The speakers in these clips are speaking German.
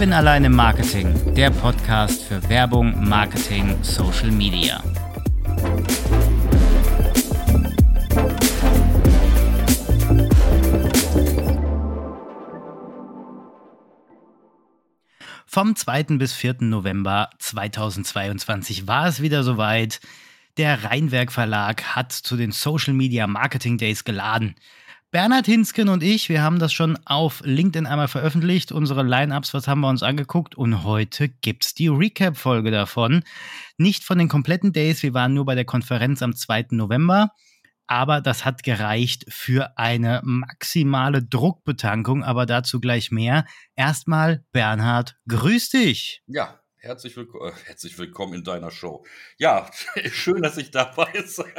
Kevin allein im Marketing, der Podcast für Werbung, Marketing, Social Media. Vom 2. bis 4. November 2022 war es wieder soweit. Der Rheinwerk Verlag hat zu den Social Media Marketing Days geladen. Bernhard Hinsken und ich, wir haben das schon auf LinkedIn einmal veröffentlicht, unsere Line-Ups, was haben wir uns angeguckt und heute gibt's die Recap-Folge davon. Nicht von den kompletten Days, wir waren nur bei der Konferenz am 2. November, aber das hat gereicht für eine maximale Druckbetankung, aber dazu gleich mehr. Erstmal, Bernhard, grüß dich. Ja, Herzlich, willk äh, herzlich, willkommen in deiner Show. Ja, schön, dass ich dabei sein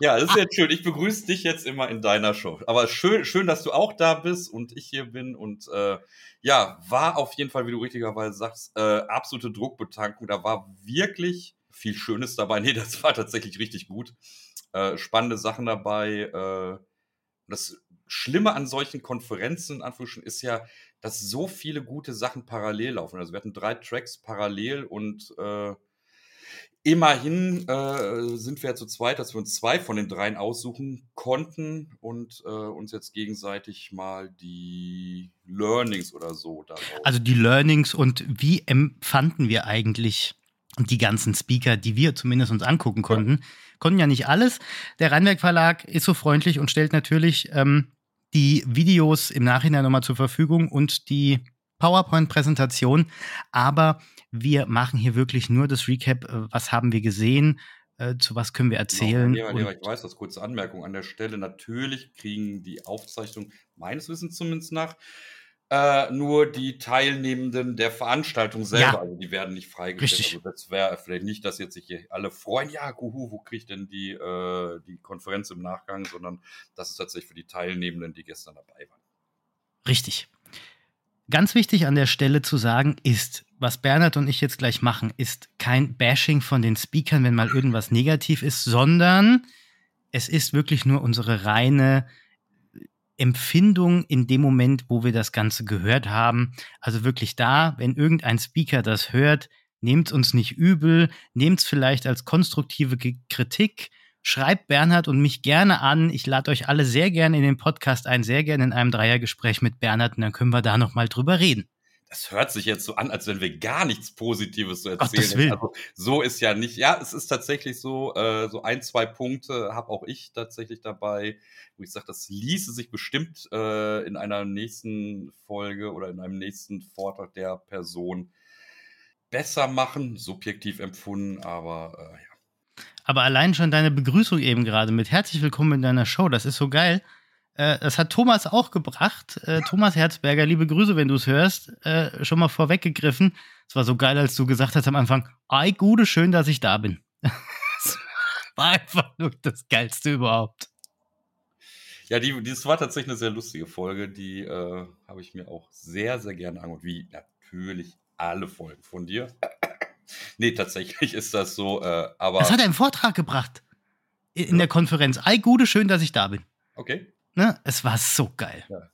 Ja, das ist jetzt schön. Ich begrüße dich jetzt immer in deiner Show. Aber schön, schön, dass du auch da bist und ich hier bin. Und äh, ja, war auf jeden Fall, wie du richtigerweise sagst, äh, absolute Druckbetankung. Da war wirklich viel Schönes dabei. Nee, das war tatsächlich richtig gut. Äh, spannende Sachen dabei. Äh, das Schlimme an solchen Konferenzen, in Anführungsstrichen, ist ja, dass so viele gute Sachen parallel laufen. Also wir hatten drei Tracks parallel und äh, Immerhin äh, sind wir ja zu zweit, dass wir uns zwei von den dreien aussuchen konnten und äh, uns jetzt gegenseitig mal die Learnings oder so darauf. Also die Learnings und wie empfanden wir eigentlich die ganzen Speaker, die wir zumindest uns angucken konnten. Ja. Konnten ja nicht alles. Der Rheinwerk Verlag ist so freundlich und stellt natürlich ähm, die Videos im Nachhinein nochmal zur Verfügung und die PowerPoint-Präsentation. Aber wir machen hier wirklich nur das Recap, äh, was haben wir gesehen, äh, zu was können wir genau, erzählen. Genau, Lehrer, ich weiß das, kurze Anmerkung an der Stelle. Natürlich kriegen die Aufzeichnungen meines Wissens zumindest nach äh, nur die Teilnehmenden der Veranstaltung selber, ja. also die werden nicht freigestellt. Richtig. Also das wäre vielleicht nicht, dass jetzt sich hier alle freuen, ja, guhu, wo kriegt denn die, äh, die Konferenz im Nachgang, sondern das ist tatsächlich für die Teilnehmenden, die gestern dabei waren. Richtig. Ganz wichtig an der Stelle zu sagen ist, was Bernhard und ich jetzt gleich machen, ist kein Bashing von den Speakern, wenn mal irgendwas negativ ist, sondern es ist wirklich nur unsere reine Empfindung in dem Moment, wo wir das Ganze gehört haben. Also wirklich da, wenn irgendein Speaker das hört, nehmt uns nicht übel, nehmt es vielleicht als konstruktive Kritik, schreibt Bernhard und mich gerne an. Ich lade euch alle sehr gerne in den Podcast ein, sehr gerne in einem Dreiergespräch mit Bernhard und dann können wir da nochmal drüber reden das hört sich jetzt so an, als wenn wir gar nichts Positives zu erzählen. Ach, also, so ist ja nicht. Ja, es ist tatsächlich so, äh, so ein, zwei Punkte habe auch ich tatsächlich dabei, wo ich sage, das ließe sich bestimmt äh, in einer nächsten Folge oder in einem nächsten Vortrag der Person besser machen, subjektiv empfunden, aber äh, ja. Aber allein schon deine Begrüßung eben gerade mit herzlich willkommen in deiner Show, das ist so geil. Äh, das hat Thomas auch gebracht. Äh, Thomas Herzberger, liebe Grüße, wenn du es hörst. Äh, schon mal vorweggegriffen. Es war so geil, als du gesagt hast am Anfang, ei, gute, schön, dass ich da bin. war einfach nur das Geilste überhaupt. Ja, die, das war tatsächlich eine sehr lustige Folge. Die äh, habe ich mir auch sehr, sehr gerne angeguckt. Wie natürlich alle Folgen von dir. Nee, tatsächlich ist das so. Äh, aber das hat er im Vortrag gebracht. In, ja. der Konferenz. Ei, gute, schön, dass ich da bin. Okay. Ne? Es war so geil. Ja.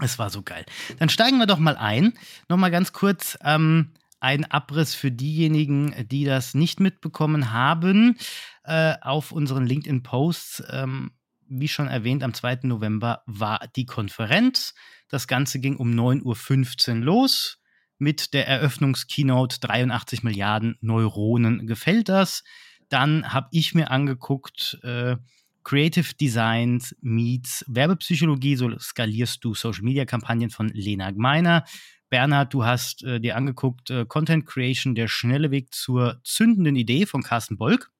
Es war so geil. Dann steigen wir doch mal ein. Nochmal ganz kurz ähm, ein Abriss für diejenigen, die das nicht mitbekommen haben. Äh, auf unseren LinkedIn-Posts, ähm, wie schon erwähnt, am 2. November war die Konferenz. Das Ganze ging um 9.15 Uhr los mit der Eröffnungskeynote 83 Milliarden Neuronen. Gefällt das? Dann habe ich mir angeguckt, äh, Creative Designs meets Werbepsychologie, so skalierst du Social Media Kampagnen von Lena Gmeiner. Bernhard, du hast äh, dir angeguckt äh, Content Creation, der schnelle Weg zur zündenden Idee von Carsten Bolk.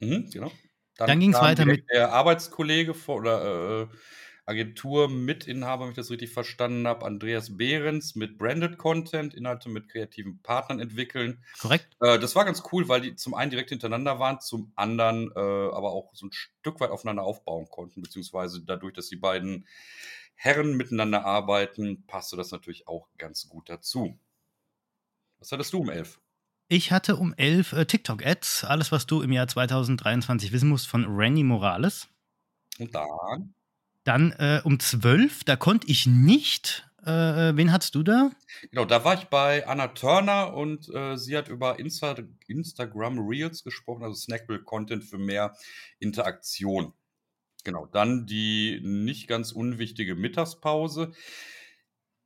Mhm, genau. Dann, Dann ging es weiter mit der Arbeitskollege vor, oder äh, Agentur-Mitinhaber, wenn ich das richtig verstanden habe, Andreas Behrens mit Branded Content, Inhalte mit kreativen Partnern entwickeln. Korrekt. Äh, das war ganz cool, weil die zum einen direkt hintereinander waren, zum anderen äh, aber auch so ein Stück weit aufeinander aufbauen konnten, beziehungsweise dadurch, dass die beiden Herren miteinander arbeiten, passte das natürlich auch ganz gut dazu. Was hattest du um elf? Ich hatte um elf äh, TikTok-Ads, alles, was du im Jahr 2023 wissen musst, von Randy Morales. Und dann? Dann äh, um 12, da konnte ich nicht Äh, wen hattest du da? Genau, da war ich bei Anna Turner und äh, sie hat über Insta Instagram Reels gesprochen, also Snackable Content für mehr Interaktion. Genau, dann die nicht ganz unwichtige Mittagspause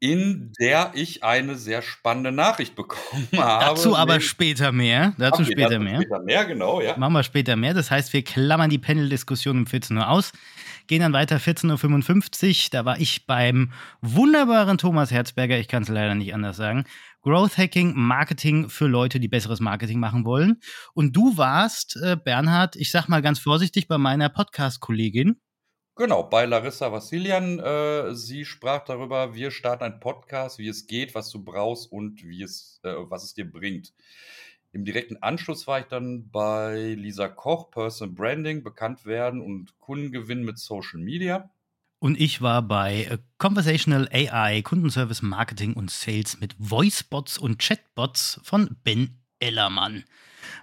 in der ich eine sehr spannende Nachricht bekommen habe. Dazu aber später mehr. Dazu okay, später mehr. Später mehr, genau, ja. Machen wir später mehr. Das heißt, wir klammern die Panel-Diskussion um 14 Uhr aus. Gehen dann weiter 14.55 Uhr. Da war ich beim wunderbaren Thomas Herzberger. Ich kann es leider nicht anders sagen. Growth Hacking, Marketing für Leute, die besseres Marketing machen wollen. Und du warst, äh, Bernhard, ich sag mal ganz vorsichtig, bei meiner Podcast-Kollegin. Genau, bei Larissa Vassilian. Äh, sie sprach darüber, wir starten einen Podcast, wie es geht, was du brauchst und wie es, äh, was es dir bringt. Im direkten Anschluss war ich dann bei Lisa Koch, Personal Branding, bekannt werden und Kundengewinn mit Social Media. Und ich war bei äh, Conversational AI, Kundenservice Marketing und Sales mit Voicebots und Chatbots von Ben Ellermann.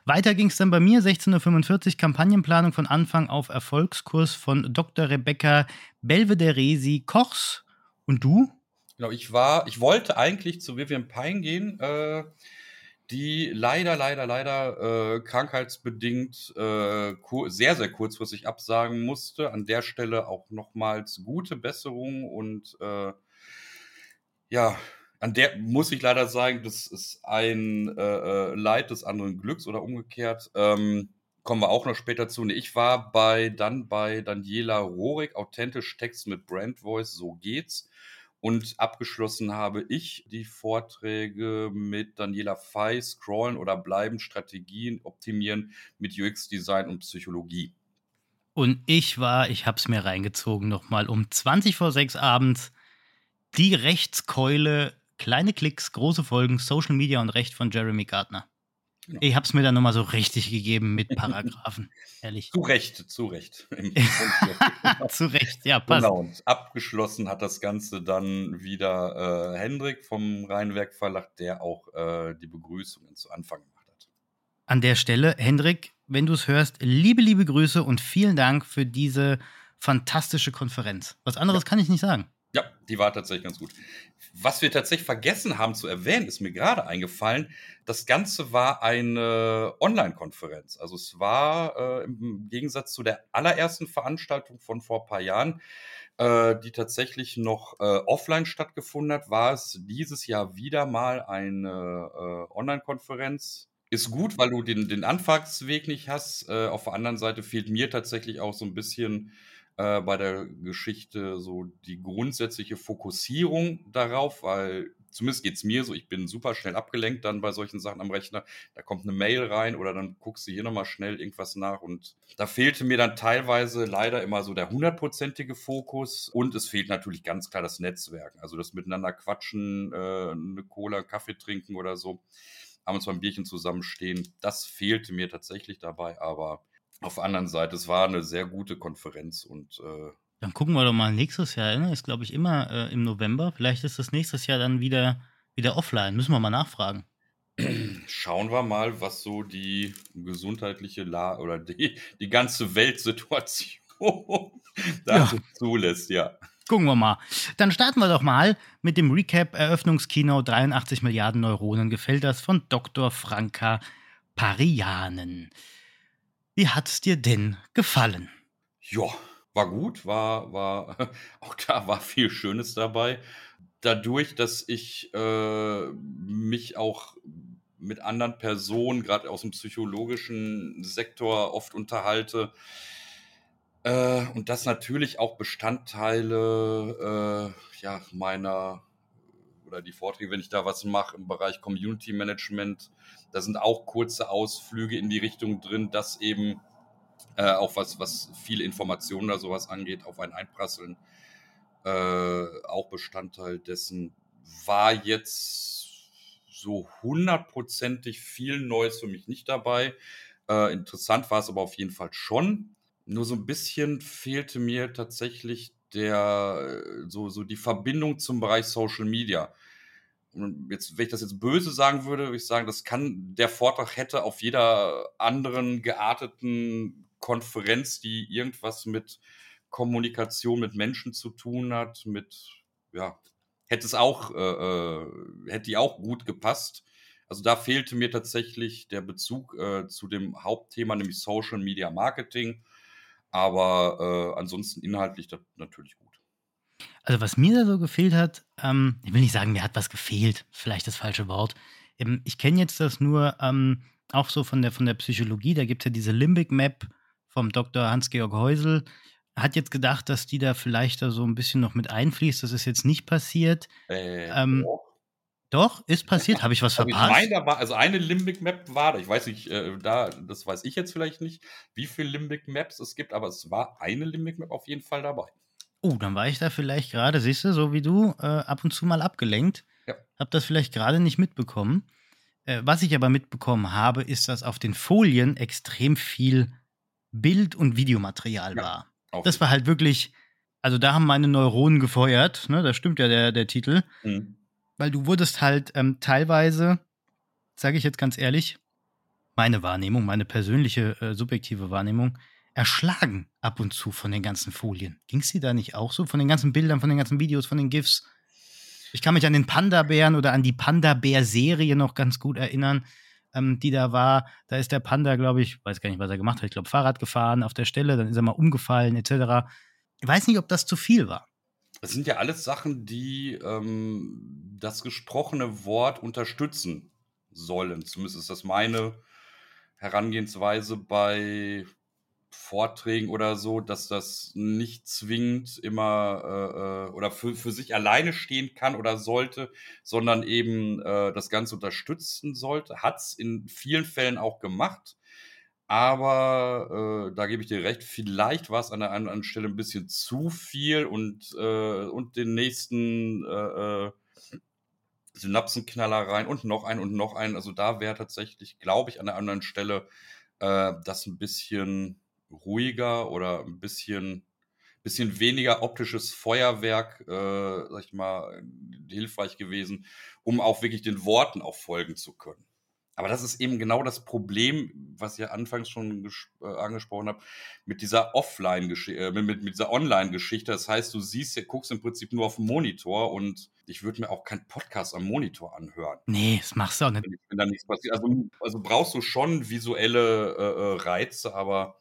Weiter ging es dann bei mir, 16.45 Uhr, Kampagnenplanung von Anfang auf Erfolgskurs von Dr. Rebecca Belvederesi Kochs. Und du? Genau, ich war, ich wollte eigentlich zu Vivian Pine gehen, äh, die leider, leider, leider äh, krankheitsbedingt äh, sehr, sehr kurzfristig absagen musste. An der Stelle auch nochmals gute Besserung und äh, ja, an der muss ich leider sagen, das ist ein äh, äh, Leid des anderen Glücks oder umgekehrt. Ähm, kommen wir auch noch später zu. Ich war bei dann bei Daniela Rohrig, authentisch Text mit Brand Voice, so geht's. Und abgeschlossen habe ich die Vorträge mit Daniela Fey, Scrollen oder Bleiben, Strategien optimieren mit UX-Design und Psychologie. Und ich war, ich habe es mir reingezogen, nochmal um 20 vor 6 abends die Rechtskeule Kleine Klicks, große Folgen, Social Media und Recht von Jeremy Gardner. Genau. Ich habe es mir dann nochmal so richtig gegeben mit Paragraphen, ehrlich. Zu Recht, zu Recht. zu Recht, ja, passt. Genau, und abgeschlossen hat das Ganze dann wieder äh, Hendrik vom Rheinwerk Verlag, der auch äh, die Begrüßungen zu Anfang gemacht hat. An der Stelle, Hendrik, wenn du es hörst, liebe, liebe Grüße und vielen Dank für diese fantastische Konferenz. Was anderes ja. kann ich nicht sagen. Ja, die war tatsächlich ganz gut. Was wir tatsächlich vergessen haben zu erwähnen, ist mir gerade eingefallen. Das Ganze war eine Online-Konferenz. Also es war äh, im Gegensatz zu der allerersten Veranstaltung von vor ein paar Jahren, äh, die tatsächlich noch äh, offline stattgefunden hat, war es dieses Jahr wieder mal eine äh, Online-Konferenz. Ist gut, weil du den, den Anfangsweg nicht hast. Äh, auf der anderen Seite fehlt mir tatsächlich auch so ein bisschen äh, bei der Geschichte so die grundsätzliche Fokussierung darauf, weil zumindest geht es mir so, ich bin super schnell abgelenkt dann bei solchen Sachen am Rechner. Da kommt eine Mail rein oder dann guckst du hier nochmal schnell irgendwas nach und da fehlte mir dann teilweise leider immer so der hundertprozentige Fokus und es fehlt natürlich ganz klar das Netzwerk. Also das Miteinander quatschen, äh, eine Cola, Kaffee trinken oder so, abends beim Bierchen zusammenstehen, das fehlte mir tatsächlich dabei, aber auf der anderen Seite, es war eine sehr gute Konferenz und äh, dann gucken wir doch mal nächstes Jahr. Ne? Ist, glaube ich, immer äh, im November. Vielleicht ist das nächstes Jahr dann wieder, wieder offline. Müssen wir mal nachfragen. Schauen wir mal, was so die gesundheitliche La oder die, die ganze Weltsituation dazu ja. zulässt, ja. Gucken wir mal. Dann starten wir doch mal mit dem Recap Eröffnungskino 83 Milliarden Neuronen. Gefällt das von Dr. Franka Parianen. Wie hat's dir denn gefallen? Ja, war gut, war, war, auch da war viel Schönes dabei. Dadurch, dass ich äh, mich auch mit anderen Personen, gerade aus dem psychologischen Sektor, oft unterhalte, äh, und das natürlich auch Bestandteile äh, ja, meiner oder die Vorträge, wenn ich da was mache im Bereich Community Management, da sind auch kurze Ausflüge in die Richtung drin, dass eben äh, auch was, was viele Informationen oder sowas angeht, auf einen einprasseln, äh, auch Bestandteil dessen war jetzt so hundertprozentig viel Neues für mich nicht dabei. Äh, interessant war es aber auf jeden Fall schon. Nur so ein bisschen fehlte mir tatsächlich der, so, so die Verbindung zum Bereich Social Media. Und jetzt, wenn ich das jetzt böse sagen würde, würde ich sagen, das kann, der Vortrag hätte auf jeder anderen gearteten Konferenz, die irgendwas mit Kommunikation mit Menschen zu tun hat, mit, ja, hätte es auch, äh, äh, hätte die auch gut gepasst. Also da fehlte mir tatsächlich der Bezug äh, zu dem Hauptthema, nämlich Social Media Marketing. Aber äh, ansonsten inhaltlich natürlich gut. Also was mir da so gefehlt hat, ähm, ich will nicht sagen, mir hat was gefehlt, vielleicht das falsche Wort. Ähm, ich kenne jetzt das nur ähm, auch so von der, von der Psychologie, da gibt es ja diese Limbic Map vom Dr. Hans-Georg Heusel. Hat jetzt gedacht, dass die da vielleicht da so ein bisschen noch mit einfließt. Das ist jetzt nicht passiert. Äh, ähm, doch, ist passiert. Habe ich was also verpasst? Ich meine, da war, also eine Limbic Map war da. Ich weiß nicht, äh, da, das weiß ich jetzt vielleicht nicht, wie viele Limbic Maps es gibt, aber es war eine Limbic Map auf jeden Fall dabei. Oh, dann war ich da vielleicht gerade, siehst du, so wie du, äh, ab und zu mal abgelenkt. Ja. Hab das vielleicht gerade nicht mitbekommen. Äh, was ich aber mitbekommen habe, ist, dass auf den Folien extrem viel Bild- und Videomaterial ja, war. Das war halt wirklich, also da haben meine Neuronen gefeuert, ne? Da stimmt ja der, der Titel. Mhm weil du wurdest halt ähm, teilweise, sage ich jetzt ganz ehrlich, meine Wahrnehmung, meine persönliche äh, subjektive Wahrnehmung, erschlagen ab und zu von den ganzen Folien. Ging es dir da nicht auch so? Von den ganzen Bildern, von den ganzen Videos, von den GIFs? Ich kann mich an den Panda-Bären oder an die Panda-Bär-Serie noch ganz gut erinnern, ähm, die da war. Da ist der Panda, glaube ich, weiß gar nicht, was er gemacht hat. Ich glaube, Fahrrad gefahren auf der Stelle, dann ist er mal umgefallen, etc. Ich weiß nicht, ob das zu viel war. Das sind ja alles Sachen, die ähm, das gesprochene Wort unterstützen sollen. Zumindest ist das meine Herangehensweise bei Vorträgen oder so, dass das nicht zwingend immer äh, äh, oder für, für sich alleine stehen kann oder sollte, sondern eben äh, das Ganze unterstützen sollte. Hat es in vielen Fällen auch gemacht. Aber äh, da gebe ich dir recht, vielleicht war es an der einen oder anderen Stelle ein bisschen zu viel und, äh, und den nächsten äh, äh Synapsenknaller rein und noch einen und noch einen. Also da wäre tatsächlich, glaube ich, an der anderen Stelle äh, das ein bisschen ruhiger oder ein bisschen, bisschen weniger optisches Feuerwerk, äh, sag ich mal, hilfreich gewesen, um auch wirklich den Worten auch folgen zu können. Aber das ist eben genau das Problem, was ja anfangs schon äh, angesprochen habe, mit dieser Offline-Geschichte, äh, mit, mit, dieser Online-Geschichte. Das heißt, du siehst, ja, guckst im Prinzip nur auf den Monitor und ich würde mir auch keinen Podcast am Monitor anhören. Nee, das machst du auch nicht. Wenn da nichts passiert. Also, also brauchst du schon visuelle äh, äh Reize, aber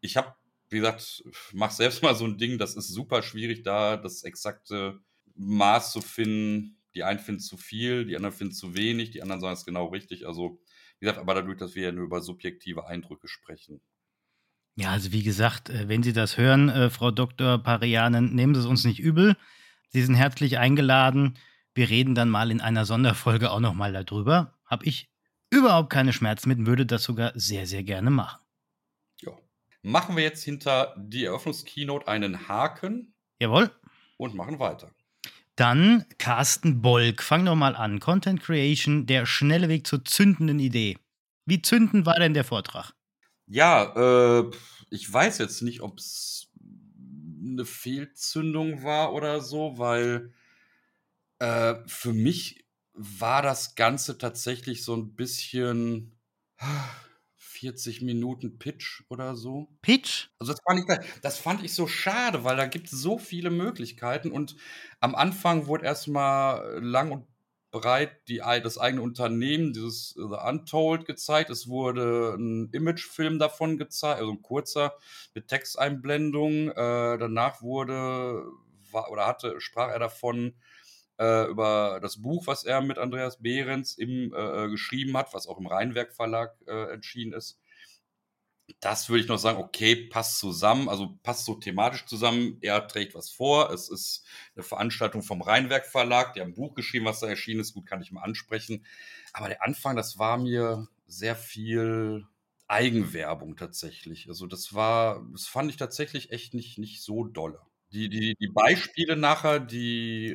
ich habe, wie gesagt, mach selbst mal so ein Ding, das ist super schwierig, da das exakte Maß zu finden die einen finden zu viel, die anderen finden zu wenig, die anderen sagen es genau richtig. Also, wie gesagt, aber dadurch, dass wir ja nur über subjektive Eindrücke sprechen. Ja, also wie gesagt, äh, wenn Sie das hören, äh, Frau Dr. Parianen, nehmen Sie es uns nicht übel. Sie sind herzlich eingeladen. Wir reden dann mal in einer Sonderfolge auch nochmal darüber. Habe ich überhaupt keine Schmerzen mit, würde das sogar sehr, sehr gerne machen. Ja. Machen wir jetzt hinter die Eröffnungskeynote einen Haken. Jawohl. Und machen weiter. Dann Carsten Bolk. Fang doch mal an. Content Creation, der schnelle Weg zur zündenden Idee. Wie zündend war denn der Vortrag? Ja, äh, ich weiß jetzt nicht, ob es eine Fehlzündung war oder so, weil äh, für mich war das Ganze tatsächlich so ein bisschen 40 Minuten Pitch oder so. Pitch? Also das fand ich, das fand ich so schade, weil da gibt es so viele Möglichkeiten und am Anfang wurde erstmal lang und breit die, das eigene Unternehmen, dieses The Untold gezeigt. Es wurde ein Imagefilm davon gezeigt, also ein kurzer mit Texteinblendung. Äh, danach wurde war, oder hatte sprach er davon, äh, über das Buch, was er mit Andreas Behrens im, äh, äh, geschrieben hat, was auch im Rheinwerk Verlag äh, entschieden ist. Das würde ich noch sagen, okay, passt zusammen, also passt so thematisch zusammen. Er trägt was vor. Es ist eine Veranstaltung vom Rheinwerk Verlag. Die haben ein Buch geschrieben, was da erschienen ist. Gut, kann ich mal ansprechen. Aber der Anfang, das war mir sehr viel Eigenwerbung tatsächlich. Also das war, das fand ich tatsächlich echt nicht, nicht so dolle. Die, die, die Beispiele nachher, die äh,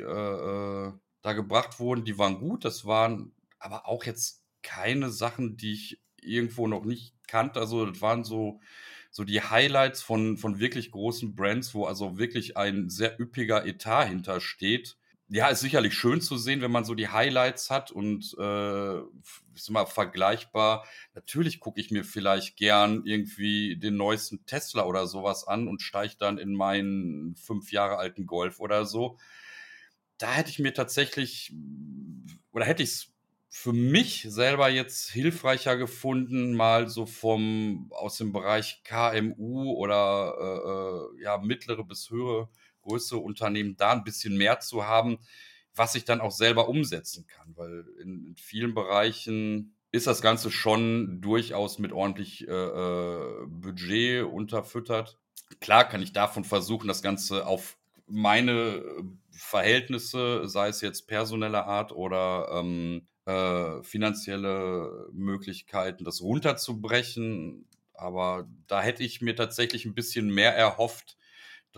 äh, da gebracht wurden, die waren gut. Das waren aber auch jetzt keine Sachen, die ich irgendwo noch nicht kannte. Also das waren so, so die Highlights von, von wirklich großen Brands, wo also wirklich ein sehr üppiger Etat hintersteht ja, ist sicherlich schön zu sehen, wenn man so die Highlights hat und äh, ist mal vergleichbar. Natürlich gucke ich mir vielleicht gern irgendwie den neuesten Tesla oder sowas an und steige dann in meinen fünf Jahre alten Golf oder so. da hätte ich mir tatsächlich, oder hätte ich es für mich selber jetzt hilfreicher gefunden, mal so vom aus dem Bereich KMU oder äh, äh, ja mittlere bis höhere größere Unternehmen da ein bisschen mehr zu haben, was ich dann auch selber umsetzen kann, weil in, in vielen Bereichen ist das Ganze schon durchaus mit ordentlich äh, äh Budget unterfüttert. Klar kann ich davon versuchen, das Ganze auf meine Verhältnisse, sei es jetzt personeller Art oder ähm, äh, finanzielle Möglichkeiten, das runterzubrechen. Aber da hätte ich mir tatsächlich ein bisschen mehr erhofft,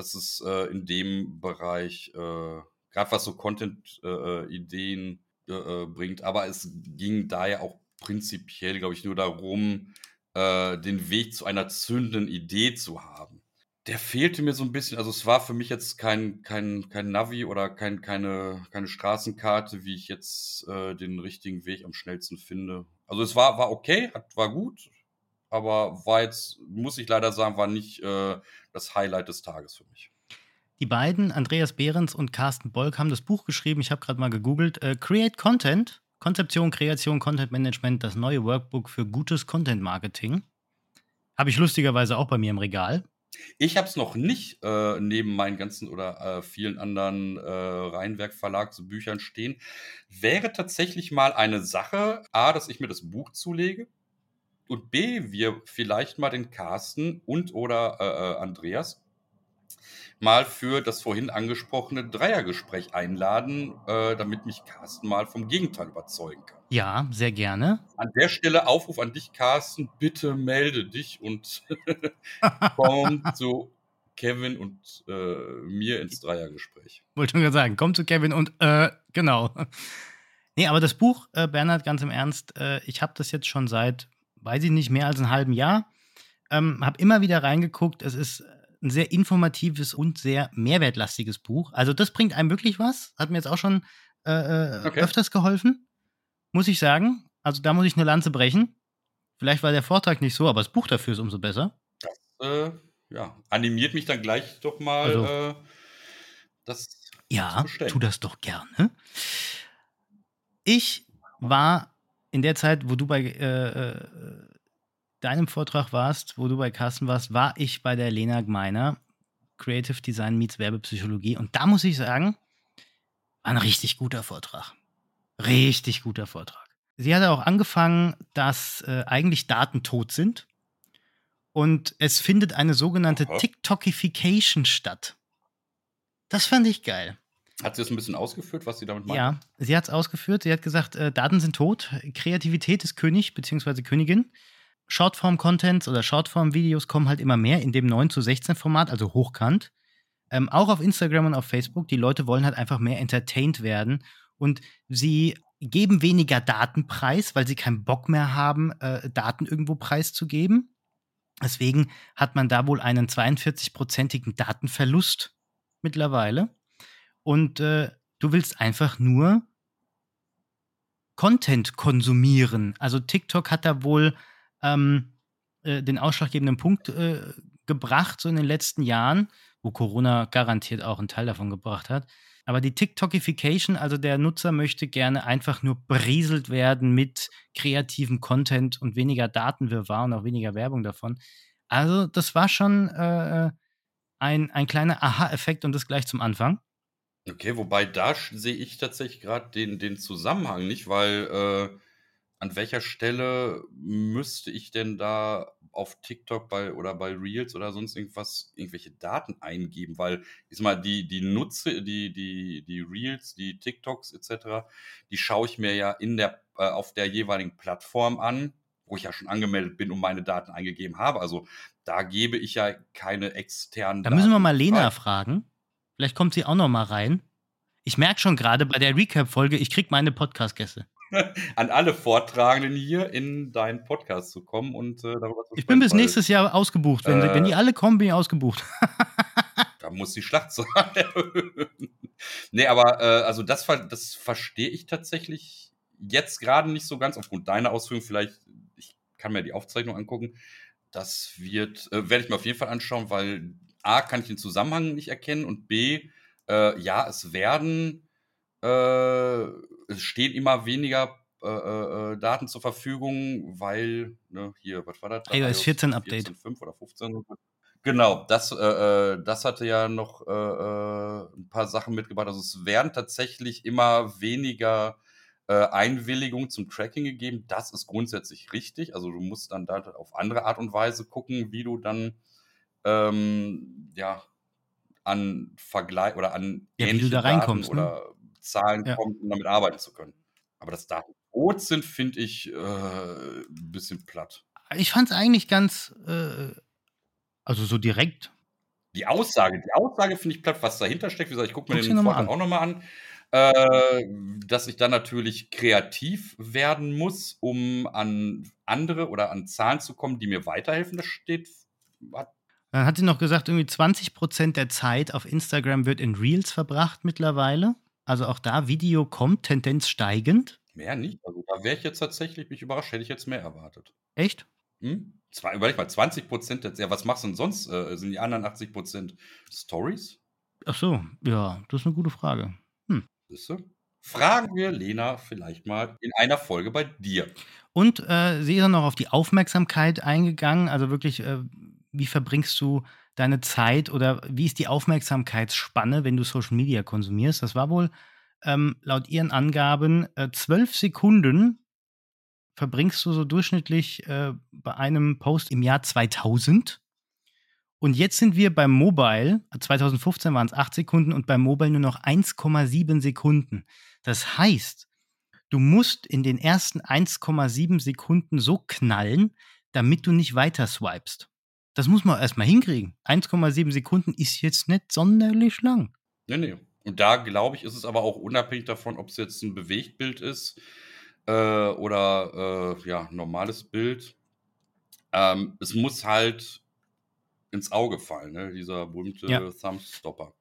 dass es äh, in dem Bereich, äh, gerade was so Content-Ideen äh, äh, bringt, aber es ging da ja auch prinzipiell, glaube ich, nur darum, den Weg zu einer zündenden Idee zu haben der fehlte mir so ein bisschen. Also es war für mich jetzt kein, kein, kein Navi oder kein, keine, keine Straßenkarte, wie ich jetzt äh, den richtigen Weg am schnellsten finde. Also es war, war okay, hat, war gut, aber war jetzt, muss ich leider sagen, war nicht äh, das Highlight des Tages für mich. Die beiden, Andreas Behrens und Carsten Bolk, haben das Buch geschrieben. Ich habe gerade mal gegoogelt. Äh, Create Content, Konzeption, Kreation, Content Management, das neue Workbook für gutes Content Marketing. Habe ich lustigerweise auch bei mir im Regal. Ich habe es noch nicht äh, neben meinen ganzen oder äh, vielen anderen äh, Rheinwerk Verlagsbüchern stehen. Wäre tatsächlich mal eine Sache, A, dass ich mir das Buch zulege und B, wir vielleicht mal den Carsten und oder äh, äh, Andreas mal für das vorhin angesprochene Dreiergespräch einladen, äh, damit mich Carsten mal vom Gegenteil überzeugen kann. Ja, sehr gerne. An der Stelle Aufruf an dich, Carsten, bitte melde dich und komm zu Kevin und äh, mir ins Dreiergespräch. Wollte schon gerade sagen, komm zu Kevin und äh, genau. Nee, aber das Buch, äh, Bernhard, ganz im Ernst, äh, ich habe das jetzt schon seit, weiß ich nicht, mehr als einem halben Jahr. Ähm, habe immer wieder reingeguckt. Es ist ein sehr informatives und sehr mehrwertlastiges Buch. Also das bringt einem wirklich was. Hat mir jetzt auch schon äh, äh, okay. öfters geholfen, muss ich sagen. Also da muss ich eine Lanze brechen. Vielleicht war der Vortrag nicht so, aber das Buch dafür ist umso besser. Das äh, ja, animiert mich dann gleich doch mal, also, äh, das ja, tu das doch gerne. Ich war in der Zeit, wo du bei äh, äh deinem Vortrag warst, wo du bei Carsten warst, war ich bei der Lena Gmeiner, Creative Design meets Werbepsychologie. Und da muss ich sagen, war ein richtig guter Vortrag. Richtig guter Vortrag. Sie hatte auch angefangen, dass äh, eigentlich Daten tot sind. Und es findet eine sogenannte TikTokification statt. Das fand ich geil. Hat sie das ein bisschen ausgeführt, was sie damit meint? Ja, sie hat es ausgeführt. Sie hat gesagt, äh, Daten sind tot, Kreativität ist König bzw. Königin. Shortform-Contents oder Shortform-Videos kommen halt immer mehr in dem 9 zu 16 Format, also hochkant. Ähm, auch auf Instagram und auf Facebook. Die Leute wollen halt einfach mehr entertained werden und sie geben weniger Datenpreis, weil sie keinen Bock mehr haben, äh, Daten irgendwo preiszugeben. Deswegen hat man da wohl einen 42-prozentigen Datenverlust mittlerweile. Und äh, du willst einfach nur Content konsumieren. Also TikTok hat da wohl ähm, äh, den ausschlaggebenden Punkt äh, gebracht, so in den letzten Jahren, wo Corona garantiert auch einen Teil davon gebracht hat. Aber die TikTokification, also der Nutzer möchte gerne einfach nur berieselt werden mit kreativem Content und weniger Datenwirrwarr und auch weniger Werbung davon. Also das war schon äh, äh ein, ein kleiner Aha-Effekt und das gleich zum Anfang. Okay, wobei da sehe ich tatsächlich gerade den, den Zusammenhang nicht, weil äh, an welcher Stelle müsste ich denn da auf TikTok bei oder bei Reels oder sonst irgendwas irgendwelche Daten eingeben? Weil ich sag mal, die, die Nutze, die, die, die Reels, die TikToks etc., die schaue ich mir ja in der, äh, auf der jeweiligen Plattform an, wo ich ja schon angemeldet bin und meine Daten eingegeben habe. Also da gebe ich ja keine externen Da müssen wir mal Lena rein. fragen. Vielleicht kommt sie auch noch mal rein. Ich merke schon gerade bei der Recap-Folge, ich kriege meine Podcast-Gäste. an alle Vortragenden hier in deinen Podcast zu kommen und äh, darüber zu sprechen. Ich bin bis nächstes Jahr ausgebucht. Wenn, äh, wenn die alle kommen, bin ich ausgebucht. da muss die Schlachtzahl erhöhen. nee, aber äh, also das, das verstehe ich tatsächlich jetzt gerade nicht so ganz, aufgrund deiner Ausführung. Vielleicht, ich kann mir die Aufzeichnung angucken. Das wird, äh, werde ich mir auf jeden Fall anschauen, weil A, kann ich den Zusammenhang nicht erkennen und B, äh, ja, es werden Äh, es stehen immer weniger äh, äh, Daten zur Verfügung, weil, ne, hier, was war das? iOS 14 Update. 5 oder 15. Genau, das, äh, äh, das hatte ja noch ein paar Sachen mitgebracht. Also es werden tatsächlich immer weniger Einwilligungen zum Tracking gegeben. Das ist grundsätzlich richtig. Also du musst dann da auf andere Art und Weise gucken, wie du dann ähm, ja an Vergleich oder an ja, ähnliche da Daten ne? oder Zahlen ja. kommst, um damit arbeiten zu können. Aber das Daten rot sind, finde ich äh, ein bisschen platt. Ich fand es eigentlich ganz, äh, also so direkt. Die Aussage, die Aussage finde ich platt, was dahinter steckt. Wie gesagt, ich gucke mir Guck den Vortrag auch nochmal an. Äh, dass ich dann natürlich kreativ werden muss, um an andere oder an Zahlen zu kommen, die mir weiterhelfen. Das steht. Hat dann hat sie noch gesagt, irgendwie 20% der Zeit auf Instagram wird in Reels verbracht mittlerweile. Also auch da Video kommt, Tendenz steigend. Mehr nicht. Also da wäre ich jetzt tatsächlich mich überrascht, hätte ich jetzt mehr erwartet. Echt? Hm? Zwei, überleg mal, 20 Prozent, ja, was machst du denn sonst? Äh, sind die anderen 80% Stories? Ach so, ja, das ist eine gute Frage. Hm. Siehste? Fragen wir Lena vielleicht mal in einer Folge bei dir. Und äh, sie ist dann noch auf die Aufmerksamkeit eingegangen, also wirklich, äh, wie verbringst du deine Zeit oder wie ist die Aufmerksamkeitsspanne, wenn du Social Media konsumierst? Das war wohl ähm, laut ihren Angaben äh, zwölf Sekunden verbringst du so durchschnittlich äh, bei einem Post im Jahr 2000. Und jetzt sind wir beim Mobile, 2015 waren es 8 Sekunden und beim Mobile nur noch 1,7 Sekunden. Das heißt, du musst in den ersten 1,7 Sekunden so knallen, damit du nicht weiter swipest. Das muss man erstmal hinkriegen. 1,7 Sekunden ist jetzt nicht sonderlich lang. Nee, nee. Und da glaube ich, ist es aber auch unabhängig davon, ob es jetzt ein Bewegtbild ist äh, oder äh, ja, normales Bild. Ähm, es muss halt ins Auge fallen, ne? dieser berühmte ja. Thumbstopper.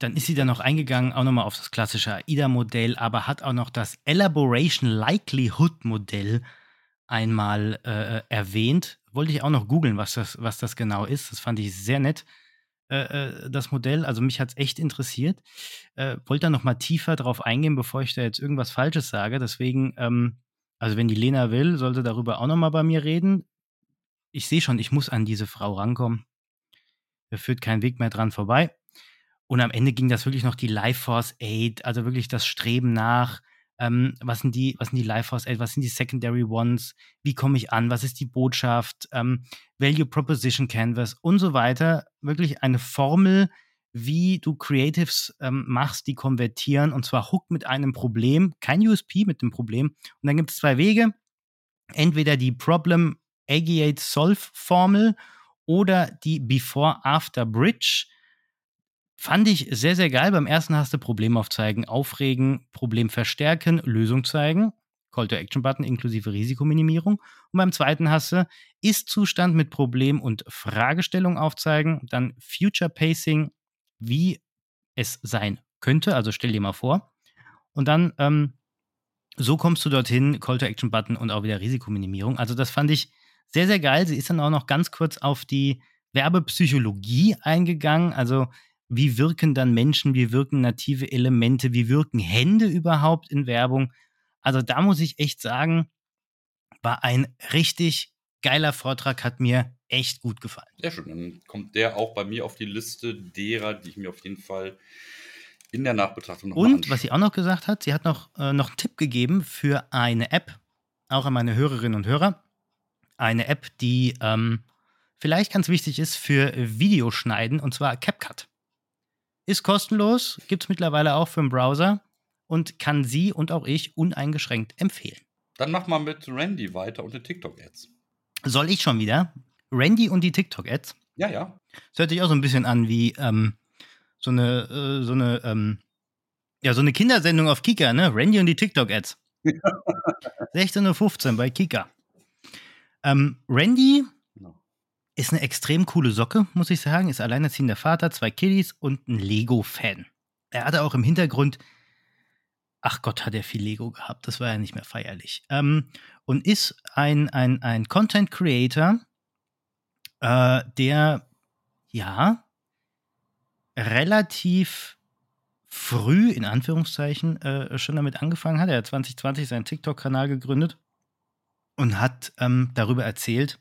Dann ist sie dann noch eingegangen, auch nochmal auf das klassische AIDA-Modell, aber hat auch noch das Elaboration Likelihood-Modell einmal äh, erwähnt. Wollte ich auch noch googeln, was das, was das genau ist. Das fand ich sehr nett, äh, äh das Modell. Also mich hat es echt interessiert. Äh, wollte da noch mal tiefer drauf eingehen, bevor ich da jetzt irgendwas Falsches sage. Deswegen, ähm, also wenn die Lena will, sollte darüber auch noch mal bei mir reden. Ich sehe schon, ich muss an diese Frau rankommen. Da führt kein Weg mehr dran vorbei. Und am Ende ging das wirklich noch die Life Force 8, also wirklich das Streben nach, ähm, was sind die, was sind die Life Force 8, was sind die Secondary Ones, wie komme ich an, was ist die Botschaft, ähm, Value Proposition Canvas und so weiter. Wirklich eine Formel, wie du Creatives ähm, machst, die konvertieren und zwar Hook mit einem Problem, kein USP mit dem Problem. Und dann gibt es zwei Wege. Entweder die Problem Agiate Solve Formel oder die Before After Bridge Fand ich sehr, sehr geil. Beim ersten hast du Problem aufzeigen, aufregen, Problem verstärken, Lösung zeigen. Call-to-Action-Button inklusive Risikominimierung. Und beim zweiten hast du Ist-Zustand mit Problem und Fragestellung aufzeigen. Dann Future Pacing, wie es sein könnte. Also stell dir mal vor. Und dann, ähm, so kommst du dorthin, Call-to-Action-Button und auch wieder Risikominimierung. Also das fand ich sehr, sehr geil. Sie ist dann auch noch ganz kurz auf die Werbepsychologie eingegangen. Also wie wirken dann Menschen, wie wirken native Elemente, wie wirken Hände überhaupt in Werbung. Also da muss ich echt sagen, war ein richtig geiler Vortrag, hat mir echt gut gefallen. Sehr schön, dann kommt der auch bei mir auf die Liste derer, die ich mir auf jeden Fall in der Nachbetrachtung noch Und was sie auch noch gesagt hat, sie hat noch, äh, noch einen Tipp gegeben für eine App, auch an meine Hörerinnen und Hörer. Eine App, die ähm, vielleicht ganz wichtig ist für Videoschneiden, und zwar CapCut. Ist kostenlos, gibt es mittlerweile auch für den Browser und kann sie und auch ich uneingeschränkt empfehlen. Dann mach mal mit Randy weiter und den TikTok-Ads. Soll ich schon wieder? Randy und die TikTok-Ads? Ja, ja. Das hört sich auch so ein bisschen an wie ähm, so eine, äh, so eine, ähm, ja, so eine Kindersendung auf Kika, ne? Randy und die TikTok-Ads. 16.15 Uhr bei Kika. Ähm, Randy ist eine extrem coole Socke, muss ich sagen. Ist alleinerziehender Vater, zwei Kiddies und ein Lego-Fan. Er hatte auch im Hintergrund, ach Gott, hat er viel Lego gehabt. Das war ja nicht mehr feierlich. Ähm, und ist ein, ein, ein Content Creator, äh, der ja relativ früh, in Anführungszeichen, äh, schon damit angefangen hat. Er hat 2020 seinen TikTok-Kanal gegründet und hat ähm, darüber erzählt,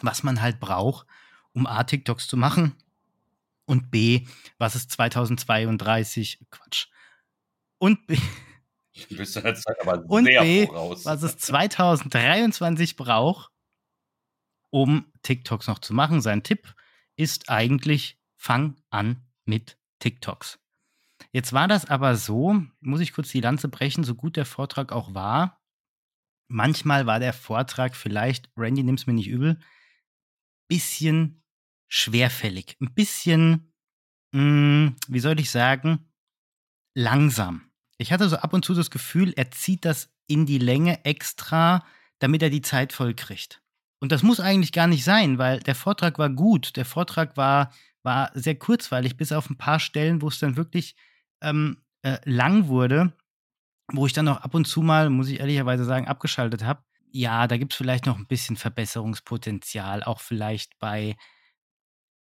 was man halt braucht, um A, TikToks zu machen und B, was es 2032, Quatsch, und B, Du bist Zeit aber und sehr B, voraus. was es 2023 braucht, um TikToks noch zu machen. Sein Tipp ist eigentlich, fang an mit TikToks. Jetzt war das aber so, muss ich kurz die Lanze brechen, so gut der Vortrag auch war. Manchmal war der Vortrag vielleicht, Randy nimm es mir nicht übel, bisschen schwerfällig, ein bisschen, mh, wie soll ich sagen, langsam. Ich hatte so ab und zu das Gefühl, er zieht das in die Länge extra, damit er die Zeit voll kriegt. Und das muss eigentlich gar nicht sein, weil der Vortrag war gut. Der Vortrag war, war sehr kurzweilig, bis auf ein paar Stellen, wo es dann wirklich ähm, äh, lang wurde, wo ich dann auch ab und zu mal, muss ich ehrlicherweise sagen, abgeschaltet habe. Ja, da gibt es vielleicht noch ein bisschen Verbesserungspotenzial, auch vielleicht bei,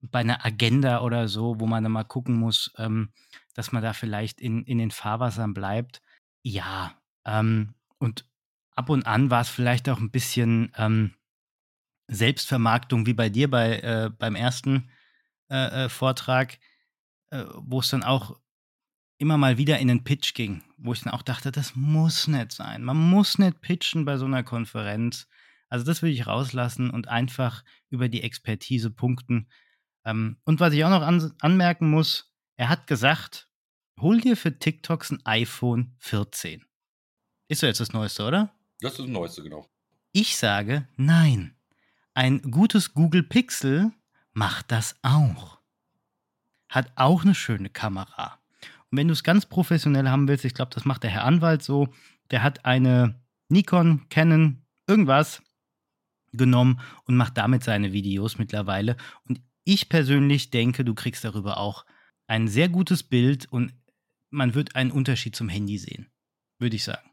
bei einer Agenda oder so, wo man dann mal gucken muss, ähm, dass man da vielleicht in, in den Fahrwassern bleibt. Ja, ähm, und ab und an war es vielleicht auch ein bisschen ähm, Selbstvermarktung, wie bei dir bei, äh, beim ersten äh, äh, Vortrag, äh, wo es dann auch immer mal wieder in den Pitch ging, wo ich dann auch dachte, das muss nicht sein. Man muss nicht pitchen bei so einer Konferenz. Also das will ich rauslassen und einfach über die Expertise punkten. Ähm, und was ich auch noch an, anmerken muss, er hat gesagt, hol dir für TikToks ein iPhone 14. Ist so jetzt das Neueste, oder? Das ist das Neueste, genau. Ich sage nein. Ein gutes Google Pixel macht das auch. Hat auch eine schöne Kamera. Und wenn du es ganz professionell haben willst, ich glaube, das macht der Herr Anwalt so, der hat eine Nikon, Canon, irgendwas genommen und macht damit seine Videos mittlerweile. Und ich persönlich denke, du kriegst darüber auch ein sehr gutes Bild und man wird einen Unterschied zum Handy sehen, würde ich sagen.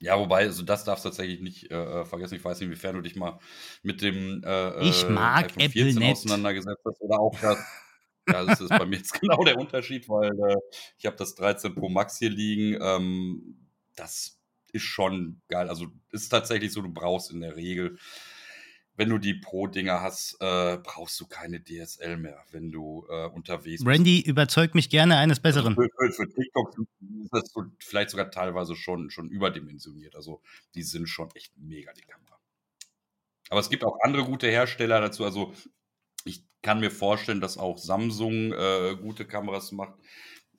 Ja, wobei, also das darfst du tatsächlich nicht äh, vergessen. Ich weiß nicht, inwiefern du dich mal mit dem äh, Ich mag iPhone Apple 14 nicht. auseinandergesetzt hast oder auch das. Ja, das ist bei mir jetzt genau der Unterschied, weil äh, ich habe das 13 Pro Max hier liegen. Ähm, das ist schon geil. Also ist tatsächlich so, du brauchst in der Regel, wenn du die Pro-Dinger hast, äh, brauchst du keine DSL mehr, wenn du äh, unterwegs bist. Randy überzeugt mich gerne eines Also Besseren. für, für, für TikTok ist das so vielleicht sogar teilweise schon, schon überdimensioniert. Also die sind schon echt mega, die Kamera. Aber es gibt auch andere gute Hersteller dazu. Also ich kann mir vorstellen, dass auch Samsung äh, gute Kameras macht.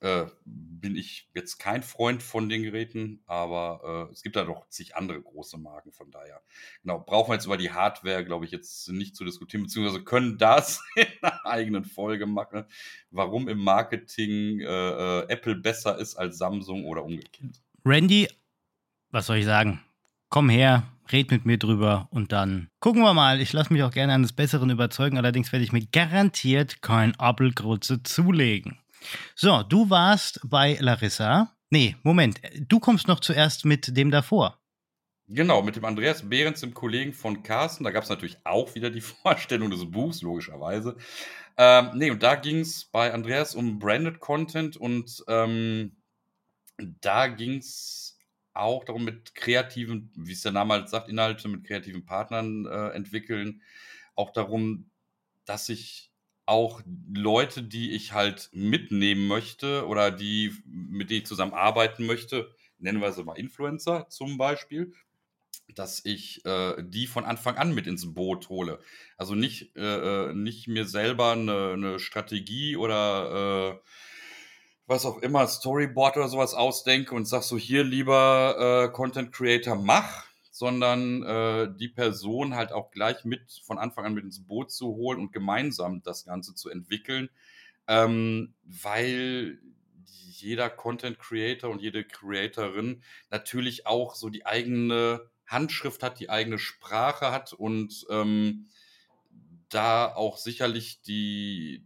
Äh, bin ich jetzt kein Freund von den Geräten, aber äh, es gibt da doch zig andere große Marken, von daher. Genau, brauchen wir jetzt über die Hardware, glaube ich, jetzt nicht zu diskutieren, beziehungsweise können das in einer eigenen Folge machen, warum im Marketing äh, äh, Apple besser ist als Samsung oder umgekehrt. Randy, was soll ich sagen? Komm her, red mit mir drüber und dann gucken wir mal. Ich lasse mich auch gerne eines Besseren überzeugen, allerdings werde ich mir garantiert kein Appelgrutze zulegen. So, du warst bei Larissa. Nee, Moment, du kommst noch zuerst mit dem davor. Genau, mit dem Andreas Behrens, dem Kollegen von Carsten. Da gab es natürlich auch wieder die Vorstellung des Buchs, logischerweise. Ähm, nee, und da ging es bei Andreas um Branded Content und ähm, da ging es auch darum, mit kreativen, wie es der Name halt sagt, Inhalte mit kreativen Partnern äh, entwickeln. Auch darum, dass ich auch Leute, die ich halt mitnehmen möchte oder die, mit denen ich zusammenarbeiten möchte, nennen wir sie mal Influencer zum Beispiel, dass ich äh, die von Anfang an mit ins Boot hole. Also nicht, äh, nicht mir selber eine, eine Strategie oder äh, was auch immer, Storyboard oder sowas ausdenke und sag so, hier lieber äh, Content Creator, mach, sondern äh, die Person halt auch gleich mit von Anfang an mit ins Boot zu holen und gemeinsam das Ganze zu entwickeln, ähm, weil jeder Content Creator und jede Creatorin natürlich auch so die eigene Handschrift hat, die eigene Sprache hat und ähm, da auch sicherlich die,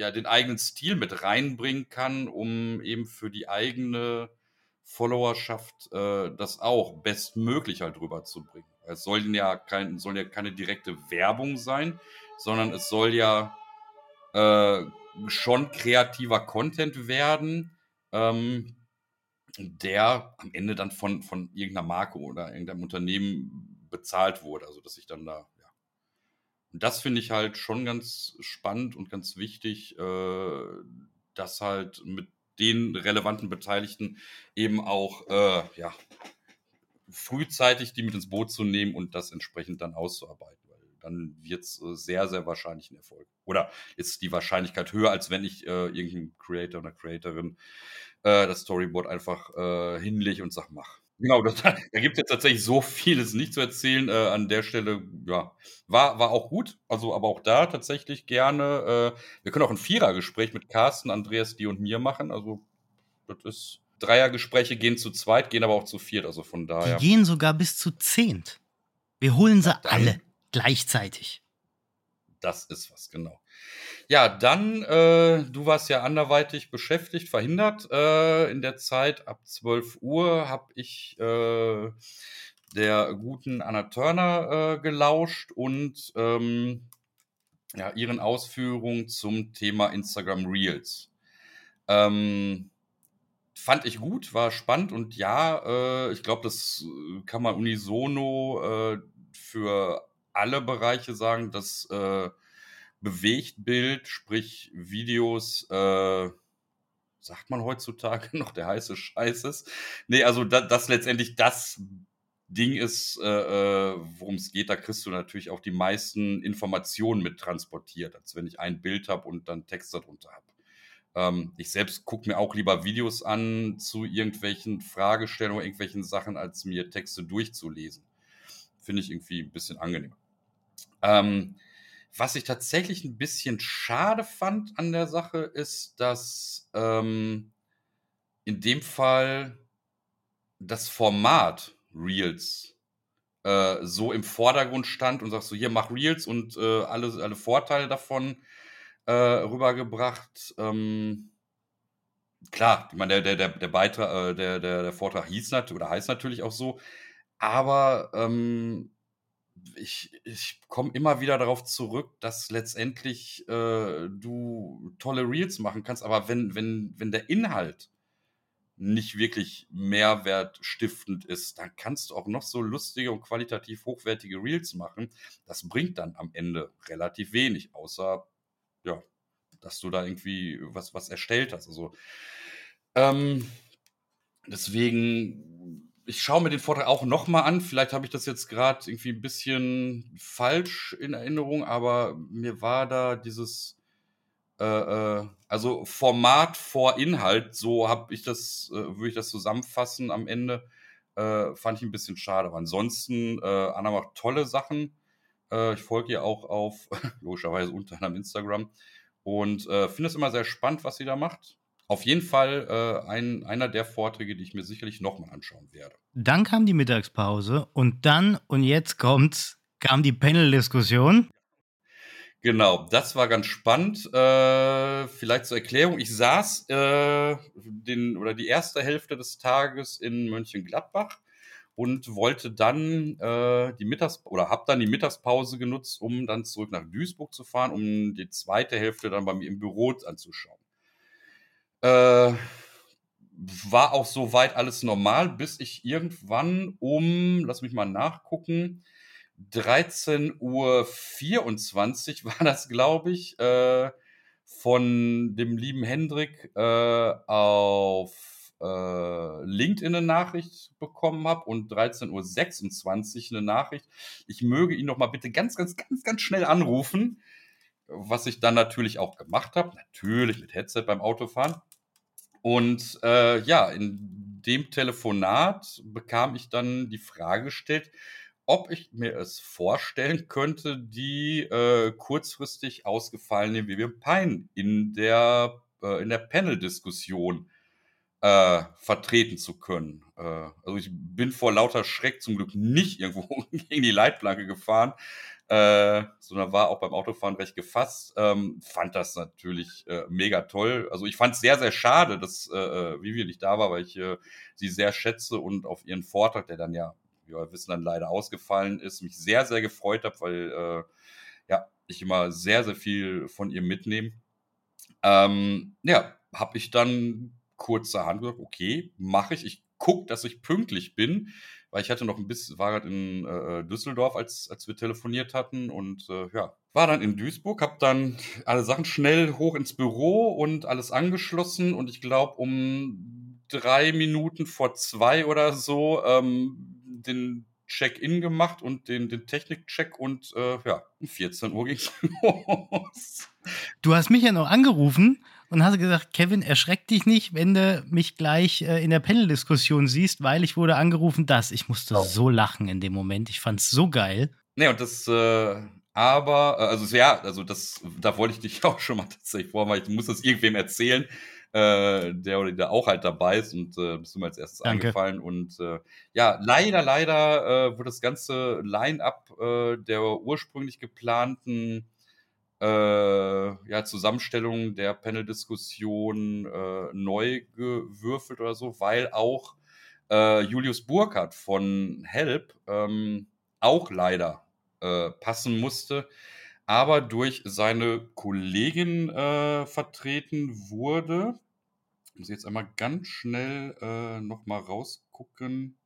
ja, den eigenen Stil mit reinbringen kann, um eben für die eigene Followerschaft äh, das auch bestmöglich halt rüberzubringen. Es soll ja, kein, soll ja keine direkte Werbung sein, sondern es soll ja äh, schon kreativer Content werden, ähm, der am Ende dann von, von irgendeiner Marke oder irgendeinem Unternehmen bezahlt wurde. Also dass ich dann da. Und das finde ich halt schon ganz spannend und ganz wichtig, äh, dass halt mit den relevanten Beteiligten eben auch, äh, ja, frühzeitig die mit ins Boot zu nehmen und das entsprechend dann auszuarbeiten. Weil dann wird es äh, sehr, sehr wahrscheinlich ein Erfolg. Oder ist die Wahrscheinlichkeit höher, als wenn ich äh, irgendeinem Creator oder Creatorin äh, das Storyboard einfach äh, hinlege und sage, mach. Genau, das, da gibt es jetzt tatsächlich so vieles nicht zu erzählen. Äh, an der Stelle, ja, war, war auch gut. Also, aber auch da tatsächlich gerne. Äh, wir können auch ein Vierergespräch mit Carsten, Andreas, die und mir machen. Also, das ist. Dreiergespräche gehen zu zweit, gehen aber auch zu viert. Also von daher. Die gehen sogar bis zu zehnt. Wir holen sie alle gleichzeitig. Das ist was, genau. Ja, dann, äh, du warst ja anderweitig beschäftigt, verhindert. Äh, in der Zeit ab 12 Uhr habe ich äh, der guten Anna Turner äh, gelauscht und ähm, ja, ihren Ausführungen zum Thema Instagram Reels. Ähm, fand ich gut, war spannend und ja, äh, ich glaube, das kann man unisono äh, für alle Bereiche sagen, dass äh, Bewegtbild, sprich Videos, äh, sagt man heutzutage noch, der heiße Scheiß ist. Nee, also da, das letztendlich das Ding ist, äh, äh worum es geht, da kriegst du natürlich auch die meisten Informationen mit transportiert, als wenn ich ein Bild habe und dann Text darunter habe. Ähm, ich selbst gucke mir auch lieber Videos an zu irgendwelchen Fragestellungen, irgendwelchen Sachen, als mir Texte durchzulesen. Finde ich irgendwie ein bisschen angenehmer. Ähm, was ich tatsächlich ein bisschen schade fand an der Sache ist, dass ähm, in dem Fall das Format Reels äh, so im Vordergrund stand und sagst so, hier mach Reels und äh, alle, alle Vorteile davon äh, rübergebracht. Ähm, klar, ich meine, der, der, der, Beitrag, äh, der, der, der Vortrag hieß natürlich oder heißt natürlich auch so, aber ähm, ich, ich komme immer wieder darauf zurück, dass letztendlich äh, du tolle Reels machen kannst, aber wenn, wenn, wenn der Inhalt nicht wirklich mehrwertstiftend ist, dann kannst du auch noch so lustige und qualitativ hochwertige Reels machen. Das bringt dann am Ende relativ wenig, außer ja, dass du da irgendwie was, was erstellt hast. Also ähm, deswegen ich schaue mir den Vortrag auch nochmal an. Vielleicht habe ich das jetzt gerade irgendwie ein bisschen falsch in Erinnerung, aber mir war da dieses, äh, äh, also Format vor Inhalt, so habe ich das, äh, würde ich das zusammenfassen am Ende. Äh, fand ich ein bisschen schade. Aber ansonsten, äh, Anna macht tolle Sachen. Äh, ich folge ihr auch auf, logischerweise unter anderem Instagram. Und finde es immer sehr spannend, was sie da macht auf jeden Fall äh, ein, einer der Vorträge, die ich mir sicherlich nochmal anschauen werde. Dann kam die Mittagspause und dann, und jetzt kommt's, kam die Panel-Diskussion. Genau, das war ganz spannend. Äh, vielleicht zur Erklärung. Ich saß äh, den, oder die erste Hälfte des Tages in Mönchengladbach und wollte dann äh, die Mittags oder habe dann die Mittagspause genutzt, um dann zurück nach Duisburg zu fahren, um die zweite Hälfte dann bei mir im Büro anzuschauen. Äh, war auch soweit alles normal, bis ich irgendwann um, lass mich mal nachgucken, 13.24 Uhr war das, glaube ich, äh, von dem lieben Hendrik äh, auf äh, LinkedIn eine Nachricht bekommen habe und 13.26 Uhr eine Nachricht. Ich möge ihn noch mal bitte ganz, ganz, ganz, ganz schnell anrufen, was ich dann natürlich auch gemacht habe. Natürlich mit Headset beim Autofahren. Und äh, ja, in dem Telefonat bekam ich dann die Frage gestellt, ob ich mir es vorstellen könnte, die äh, kurzfristig ausgefallene Vivian Pine in der, äh, in der Panel-Diskussion äh, vertreten zu können. Äh, also ich bin vor lauter Schreck zum Glück nicht irgendwo gegen die Leitplanke gefahren, äh, sondern war auch beim Autofahren recht gefasst. Ähm, fand das natürlich äh, mega toll. Also ich fand es sehr, sehr schade, dass äh, äh, Vivian nicht da war, weil ich äh, sie sehr schätze und auf ihren Vortrag, der dann ja, wie wir wissen, dann leider ausgefallen ist, mich sehr, sehr gefreut habe, weil äh, ja, ich immer sehr, sehr viel von ihr mitnehme. Ähm, ja, habe ich dann kurzerhand gesagt, okay, mache ich. Ich gucke, dass ich pünktlich bin, weil ich hatte noch ein bisschen, war gerade in äh, Düsseldorf, als, als wir telefoniert hatten und äh, ja, war dann in Duisburg, habe dann alle Sachen schnell hoch ins Büro und alles angeschlossen und ich glaube um drei Minuten vor zwei oder so ähm, den Check-in gemacht und den, den Technik-Check und äh, ja, um 14 Uhr ging es los. Du hast mich ja noch angerufen und hast gesagt, Kevin, erschreck dich nicht, wenn du mich gleich äh, in der Panel-Diskussion siehst, weil ich wurde angerufen, das. Ich musste oh. so lachen in dem Moment. Ich fand es so geil. Nee, und das, äh, aber, äh, also ja, also das, da wollte ich dich auch schon mal tatsächlich vor, weil ich muss das irgendwem erzählen äh, der oder da auch halt dabei ist und äh, bist du mir als erstes Danke. eingefallen. Und äh, ja, leider, leider wurde das ganze Line-up der ursprünglich geplanten äh, ja, Zusammenstellung der Panel-Diskussion äh, neu gewürfelt oder so, weil auch äh, Julius Burkhardt von Help ähm, auch leider äh, passen musste aber durch seine Kollegin äh, vertreten wurde. Ich muss jetzt einmal ganz schnell äh, nochmal rausgucken.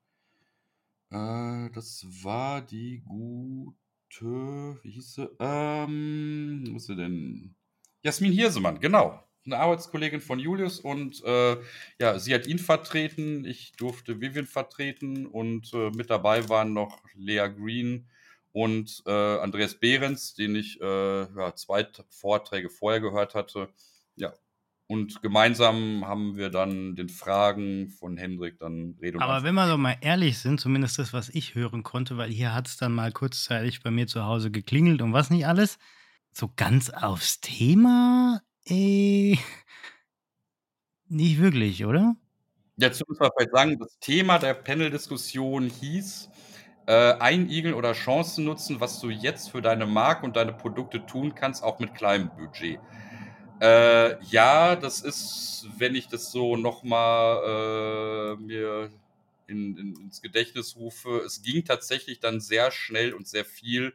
Äh, das war die gute, wie hieß sie? Ähm, wo ist sie denn? Jasmin Hirsemann, genau. Eine Arbeitskollegin von Julius und äh, ja, sie hat ihn vertreten, ich durfte Vivian vertreten und äh, mit dabei waren noch Lea Green, und äh, Andreas Behrens, den ich äh, ja, zwei Vorträge vorher gehört hatte. Und gemeinsam haben wir dann den Fragen von Hendrik dann Rede Aber wenn wir doch mal ehrlich sind, zumindest das, was ich hören konnte, weil hier hat es dann mal kurzzeitig bei mir zu Hause geklingelt und was nicht alles. So ganz aufs Thema, äh, nicht wirklich, oder? Dazu muss man vielleicht sagen, das Thema der Panel-Diskussion hieß äh, einigeln oder Chancen nutzen, was du jetzt für deine Marke und deine Produkte tun kannst, auch mit kleinem Budget. Äh, ja, das ist, wenn ich das so nochmal äh, mir in, in, ins Gedächtnis rufe, es ging tatsächlich dann sehr schnell und sehr viel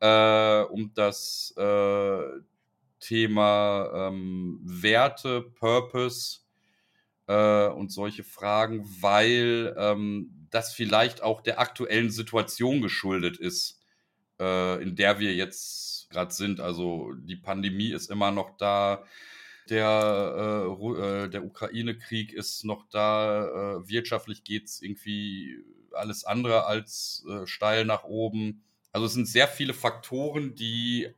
äh, um das äh, Thema ähm, Werte, Purpose äh, und solche Fragen, weil ähm, das vielleicht auch der aktuellen Situation geschuldet ist, äh, in der wir jetzt gerade sind. Also die Pandemie ist immer noch da. Der, äh, äh der Ukraine-Krieg ist noch da. Äh, wirtschaftlich geht es irgendwie alles andere als äh, steil nach oben. Also es sind sehr viele Faktoren, die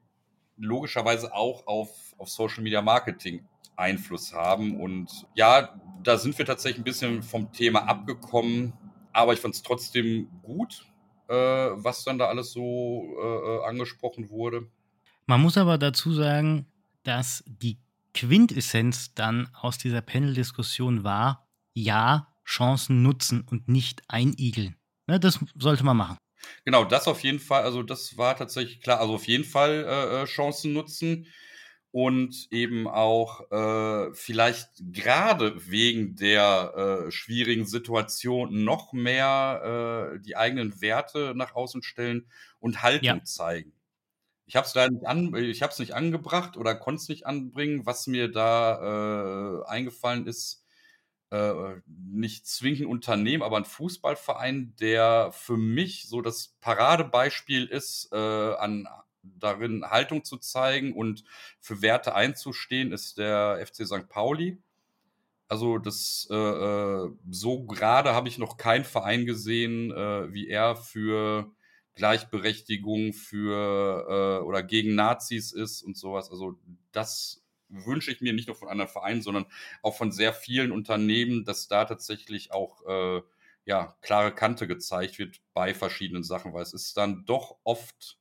logischerweise auch auf, auf Social Media Marketing Einfluss haben. Und ja, da sind wir tatsächlich ein bisschen vom Thema abgekommen. Aber ich fand es trotzdem gut, äh, was dann da alles so äh, äh, angesprochen wurde. Man muss aber dazu sagen, dass die Quintessenz dann aus dieser Panel-Diskussion war, ja, Chancen nutzen und nicht einigeln. Ne, das sollte man machen. Genau, das auf jeden Fall, also das war tatsächlich klar, also auf jeden Fall äh, äh Chancen nutzen und eben auch äh, vielleicht gerade wegen der äh, schwierigen Situation noch mehr äh, die eigenen Werte nach außen stellen und Haltung ja. zeigen. Ich habe es da nicht nicht angebracht oder konnte es nicht anbringen. Was mir da äh, eingefallen ist, äh, nicht zwingend Unternehmen, aber ein Fußballverein, der für mich so das Paradebeispiel ist äh, an darin Haltung zu zeigen und für Werte einzustehen, ist der FC St. Pauli. Also das äh, äh, so gerade habe ich noch keinen Verein gesehen, äh, wie er für Gleichberechtigung für äh, oder gegen Nazis ist und sowas. Also das wünsche ich mir nicht nur von anderen Vereinen, sondern auch von sehr vielen Unternehmen, dass da tatsächlich auch äh, ja klare Kante gezeigt wird bei verschiedenen Sachen, weil es ist dann doch oft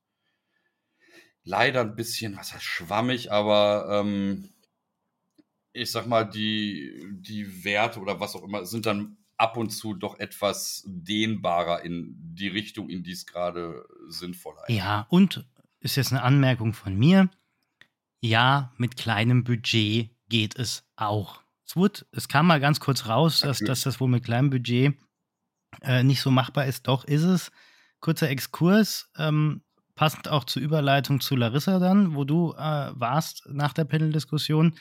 leider ein bisschen, was heißt schwammig, aber ähm, ich sag mal, die, die Werte oder was auch immer sind dann ab und zu doch etwas dehnbarer in die Richtung, in die es gerade sinnvoll ist. Ja, und ist jetzt eine Anmerkung von mir. Ja, mit kleinem Budget geht es auch. Es, wurde, es kam mal ganz kurz raus, dass, dass das wohl mit kleinem Budget äh, nicht so machbar ist. Doch ist es. Kurzer Exkurs. Ähm, passend auch zur Überleitung zu Larissa dann, wo du äh, warst nach der Panel-Diskussion.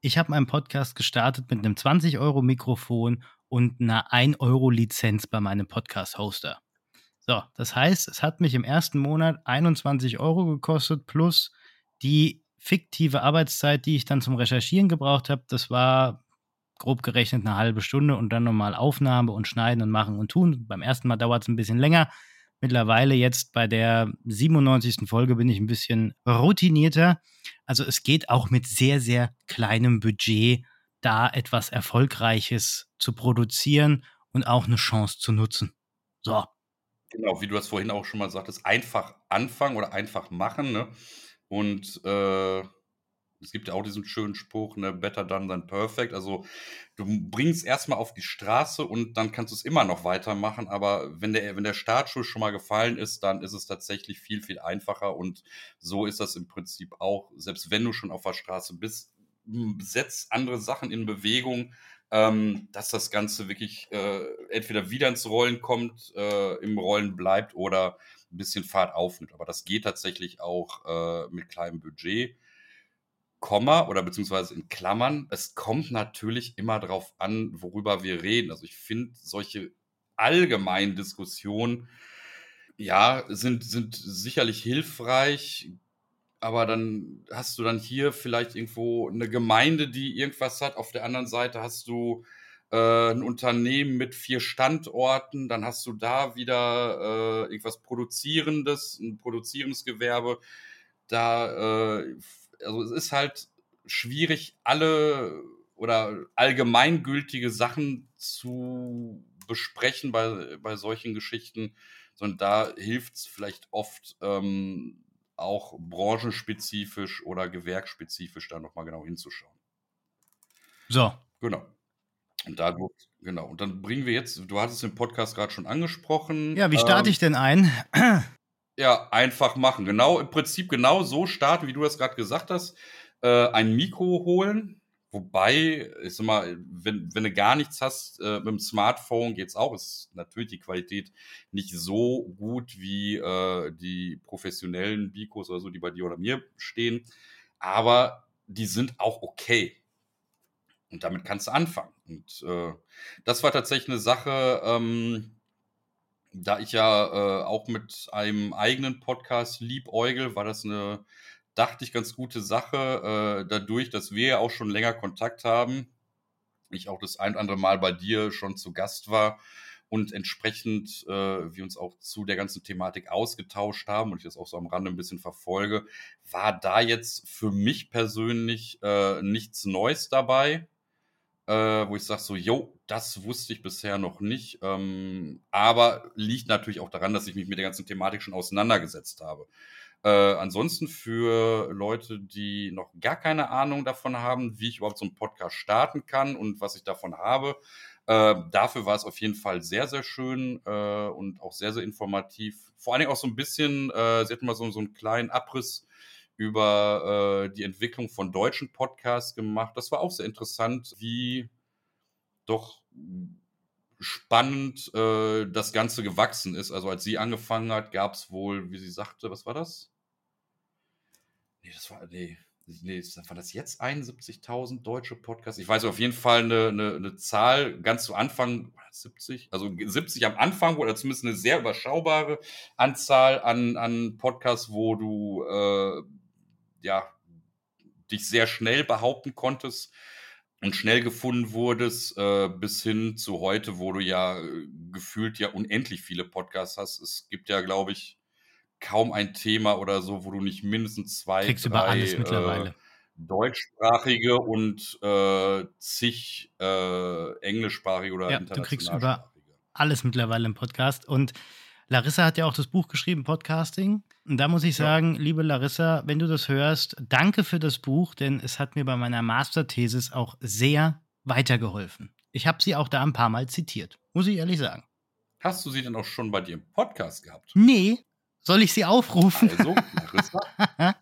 Ich habe meinen Podcast gestartet mit einem 20-Euro-Mikrofon und einer 1-Euro-Lizenz bei meinem Podcast-Hoster. So, das heißt, es hat mich im ersten Monat 21 Euro gekostet plus die fiktive Arbeitszeit, die ich dann zum Recherchieren gebraucht habe. Das war grob gerechnet eine halbe Stunde und dann nochmal Aufnahme und Schneiden und Machen und Tun. Beim ersten Mal dauert es ein bisschen länger. Mittlerweile jetzt bei der 97. Folge bin ich ein bisschen routinierter. Also es geht auch mit sehr, sehr kleinem Budget, da etwas Erfolgreiches zu produzieren und auch eine Chance zu nutzen. So. Genau, wie du das vorhin auch schon mal sagtest, einfach anfangen oder einfach machen. Ne? Und äh, es gibt ja auch diesen schönen Spruch, ne, better done than perfect. Also du bringst erstmal auf die Straße und dann kannst du es immer noch weitermachen. Aber wenn der, wenn der Startschuss schon mal gefallen ist, dann ist es tatsächlich viel, viel einfacher. Und so ist das im Prinzip auch, selbst wenn du schon auf der Straße bist, setz andere Sachen in Bewegung, ähm, dass das Ganze wirklich äh, entweder wieder ins Rollen kommt, äh, im Rollen bleibt oder ein bisschen Fahrt aufnimmt. Aber das geht tatsächlich auch äh, mit kleinem Budget. Komma oder beziehungsweise in Klammern, es kommt natürlich immer darauf an, worüber wir reden. Also ich finde solche allgemeinen Diskussionen, ja, sind, sind sicherlich hilfreich, aber dann hast du dann hier vielleicht irgendwo eine Gemeinde, die irgendwas hat. Auf der anderen Seite hast du äh, ein Unternehmen mit vier Standorten, dann hast du da wieder äh, irgendwas Produzierendes, ein produzierendes Gewerbe. Da, äh, also es ist halt schwierig, alle oder allgemeingültige Sachen zu besprechen bei, bei solchen Geschichten, sondern da hilft es vielleicht oft, ähm, auch branchenspezifisch oder gewerkspezifisch da nochmal genau hinzuschauen. So. Genau. Und da, genau. Und dann bringen wir jetzt, du hattest den Podcast gerade schon angesprochen. Ja, wie starte ähm, ich denn ein? ja, einfach machen. Genau, im Prinzip genau so starten, wie du das gerade gesagt hast. Äh, ein Mikro holen, Wobei, ich sag mal, wenn, wenn du gar nichts hast, äh, mit dem Smartphone geht's auch. Ist natürlich die Qualität nicht so gut wie äh, die professionellen Bikos oder so, die bei dir oder mir stehen. Aber die sind auch okay. Und damit kannst du anfangen. Und äh, das war tatsächlich eine Sache, ähm, da ich ja äh, auch mit einem eigenen Podcast liebäugel, war das eine dachte ich, ganz gute Sache, äh, dadurch, dass wir ja auch schon länger Kontakt haben. Ich auch das ein oder andere Mal bei dir schon zu Gast war und entsprechend äh, wir uns auch zu der ganzen Thematik ausgetauscht haben und ich das auch so am Rande ein bisschen verfolge, war da jetzt für mich persönlich äh, nichts Neues dabei, äh, wo ich sage so, jo, das wusste ich bisher noch nicht, ähm, aber liegt natürlich auch daran, dass ich mich mit der ganzen Thematik schon auseinandergesetzt habe. Äh, ansonsten für Leute, die noch gar keine Ahnung davon haben, wie ich überhaupt so einen Podcast starten kann und was ich davon habe, äh, dafür war es auf jeden Fall sehr, sehr schön äh, und auch sehr, sehr informativ. Vor allen Dingen auch so ein bisschen, äh, sie hat mal so, so einen kleinen Abriss über äh, die Entwicklung von deutschen Podcasts gemacht. Das war auch sehr interessant, wie doch spannend äh, das Ganze gewachsen ist. Also als sie angefangen hat, gab es wohl, wie sie sagte, was war das? Nee, das war, nee, nee, war das jetzt 71.000 deutsche Podcasts? Ich weiß auf jeden Fall eine, eine, eine, Zahl, ganz zu Anfang, 70, also 70 am Anfang, oder zumindest eine sehr überschaubare Anzahl an, an Podcasts, wo du, äh, ja, dich sehr schnell behaupten konntest und schnell gefunden wurdest, äh, bis hin zu heute, wo du ja äh, gefühlt ja unendlich viele Podcasts hast. Es gibt ja, glaube ich, kaum ein Thema oder so, wo du nicht mindestens zwei, Kriegst drei, über alles mittlerweile. Äh, deutschsprachige und äh, zig äh, englischsprachige oder ja, Du kriegst über alles mittlerweile im Podcast. Und Larissa hat ja auch das Buch geschrieben, Podcasting. Und da muss ich sagen, ja. liebe Larissa, wenn du das hörst, danke für das Buch, denn es hat mir bei meiner Masterthesis auch sehr weitergeholfen. Ich habe sie auch da ein paar Mal zitiert, muss ich ehrlich sagen. Hast du sie denn auch schon bei dir im Podcast gehabt? Nee, soll ich sie aufrufen? Also, Larissa.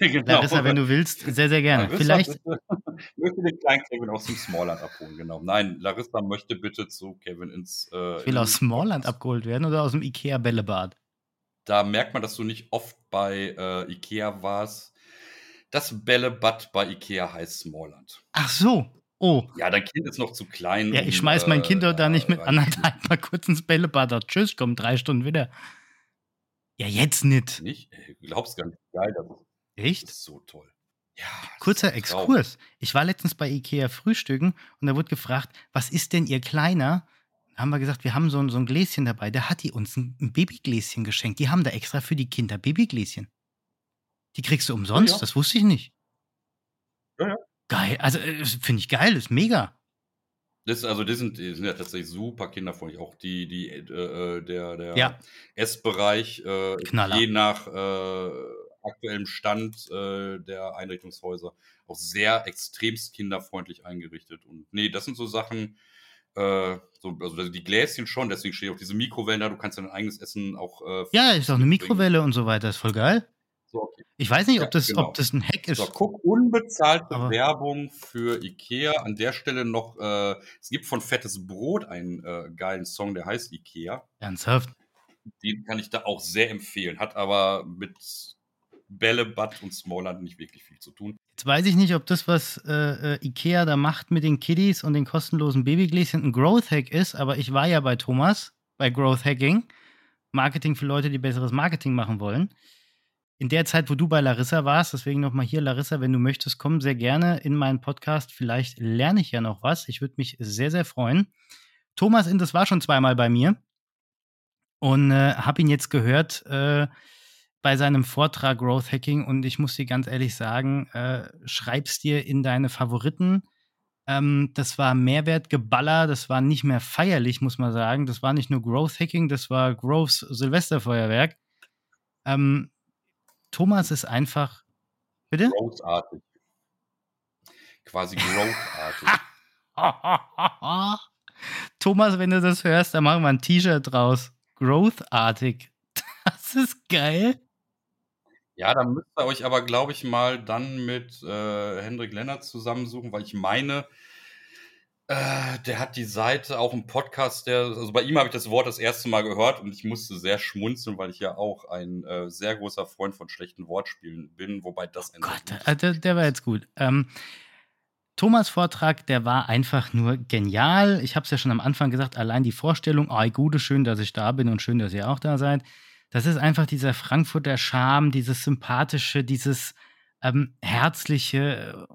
genau. Larissa, wenn du willst, sehr, sehr gerne. Larissa, Vielleicht. Bitte, möchte den kleinen Kevin aus dem Smallland abholen, genau. Nein, Larissa möchte bitte zu Kevin ins. Äh, ich will aus Smallland abgeholt werden oder aus dem IKEA-Bällebad? Da merkt man, dass du nicht oft bei äh, IKEA warst. das Bällebad bei Ikea heißt Smallland. Ach so. Oh. Ja, dein Kind ist noch zu klein. Ja, ich schmeiß mein Kind doch da nicht mit anderthalb mal kurz ins Bällebad. Tschüss, komm drei Stunden wieder. Ja, jetzt nicht. Nicht? Du glaubst gar nicht, geil das ist. Echt? Das ist so toll. Ja, Kurzer Exkurs. Ich war letztens bei Ikea frühstücken und da wurde gefragt, was ist denn ihr Kleiner? Da haben wir gesagt, wir haben so ein, so ein Gläschen dabei. Da hat die uns ein, ein Babygläschen geschenkt. Die haben da extra für die Kinder Babygläschen. Die kriegst du umsonst, ja, ja. das wusste ich nicht. Ja, ja. Geil, also äh, finde ich geil, ist mega. Das, also die sind, die sind ja tatsächlich super kinderfreundlich. Auch die, die, äh, äh der, der ja. Essbereich, äh, je nach äh, aktuellem Stand äh, der Einrichtungshäuser, auch sehr extremst kinderfreundlich eingerichtet. Und nee, das sind so Sachen, äh, so, also die Gläschen schon, deswegen steht auch diese Mikrowellen da, du kannst dein eigenes Essen auch. ja, ist auch eine Mikrowelle und so weiter, ist voll geil. Ich weiß nicht, ob, das, genau. ob das ein Hack ist. So, guck, unbezahlte Aber Werbung für Ikea. An der Stelle noch, äh, es gibt von Fettes Brot einen äh, geilen Song, der heißt Ikea. Ernsthaft? Den kann ich da auch sehr empfehlen. Hat aber mit Bällebad und Smallland nicht wirklich viel zu tun. Jetzt weiß ich nicht, ob das, was äh, äh, Ikea da macht mit den Kiddies und den kostenlosen Babygläschen, ein Growth Hack ist, aber ich war ja bei Thomas, bei Growth Hacking. Marketing für Leute, die besseres Marketing machen wollen in der Zeit, wo du bei Larissa warst, deswegen nochmal hier, Larissa, wenn du möchtest, komm sehr gerne in meinen Podcast. Vielleicht lerne ich ja noch was. Ich würde mich sehr, sehr freuen. Thomas Indes war schon zweimal bei mir und äh, habe ihn jetzt gehört äh, bei seinem Vortrag Growth Hacking und ich muss dir ganz ehrlich sagen, äh, schreib's dir in deine Favoriten. Ähm, das war Mehrwertgeballer, das war nicht mehr feierlich, muss man sagen. Das war nicht nur Growth Hacking, das war Growth Silvesterfeuerwerk. Ähm, Thomas ist einfach. Bitte? Großartig. Quasi großartig. Thomas, wenn du das hörst, dann machen wir ein T-Shirt draus. Growthartig. Das ist geil. Ja, dann müsst ihr euch aber, glaube ich, mal dann mit äh, Hendrik Lennart zusammensuchen, weil ich meine, äh, der hat die Seite auch im Podcast, der, also bei ihm habe ich das Wort das erste Mal gehört und ich musste sehr schmunzeln, weil ich ja auch ein äh, sehr großer Freund von schlechten Wortspielen bin, wobei das oh Gott, äh, der, der, war jetzt gut. Ähm, Thomas Vortrag, der war einfach nur genial. Ich habe es ja schon am Anfang gesagt, allein die Vorstellung, oh, gute, schön, dass ich da bin und schön, dass ihr auch da seid. Das ist einfach dieser Frankfurter Charme, dieses sympathische, dieses ähm, herzliche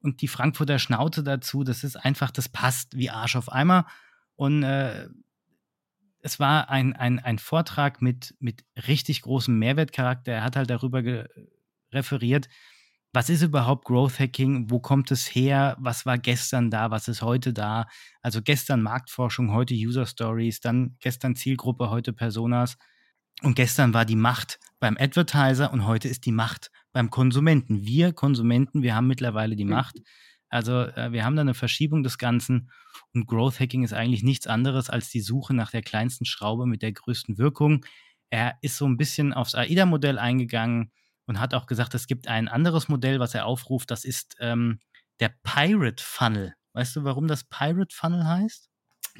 und die Frankfurter Schnauze dazu, das ist einfach, das passt wie Arsch auf Eimer. Und äh, es war ein, ein, ein Vortrag mit, mit richtig großem Mehrwertcharakter. Er hat halt darüber referiert, was ist überhaupt Growth Hacking, wo kommt es her, was war gestern da, was ist heute da. Also gestern Marktforschung, heute User Stories, dann gestern Zielgruppe, heute Personas. Und gestern war die Macht beim Advertiser und heute ist die Macht beim Konsumenten. Wir Konsumenten, wir haben mittlerweile die mhm. Macht. Also äh, wir haben da eine Verschiebung des Ganzen und Growth Hacking ist eigentlich nichts anderes als die Suche nach der kleinsten Schraube mit der größten Wirkung. Er ist so ein bisschen aufs AIDA-Modell eingegangen und hat auch gesagt, es gibt ein anderes Modell, was er aufruft, das ist ähm, der Pirate Funnel. Weißt du, warum das Pirate Funnel heißt?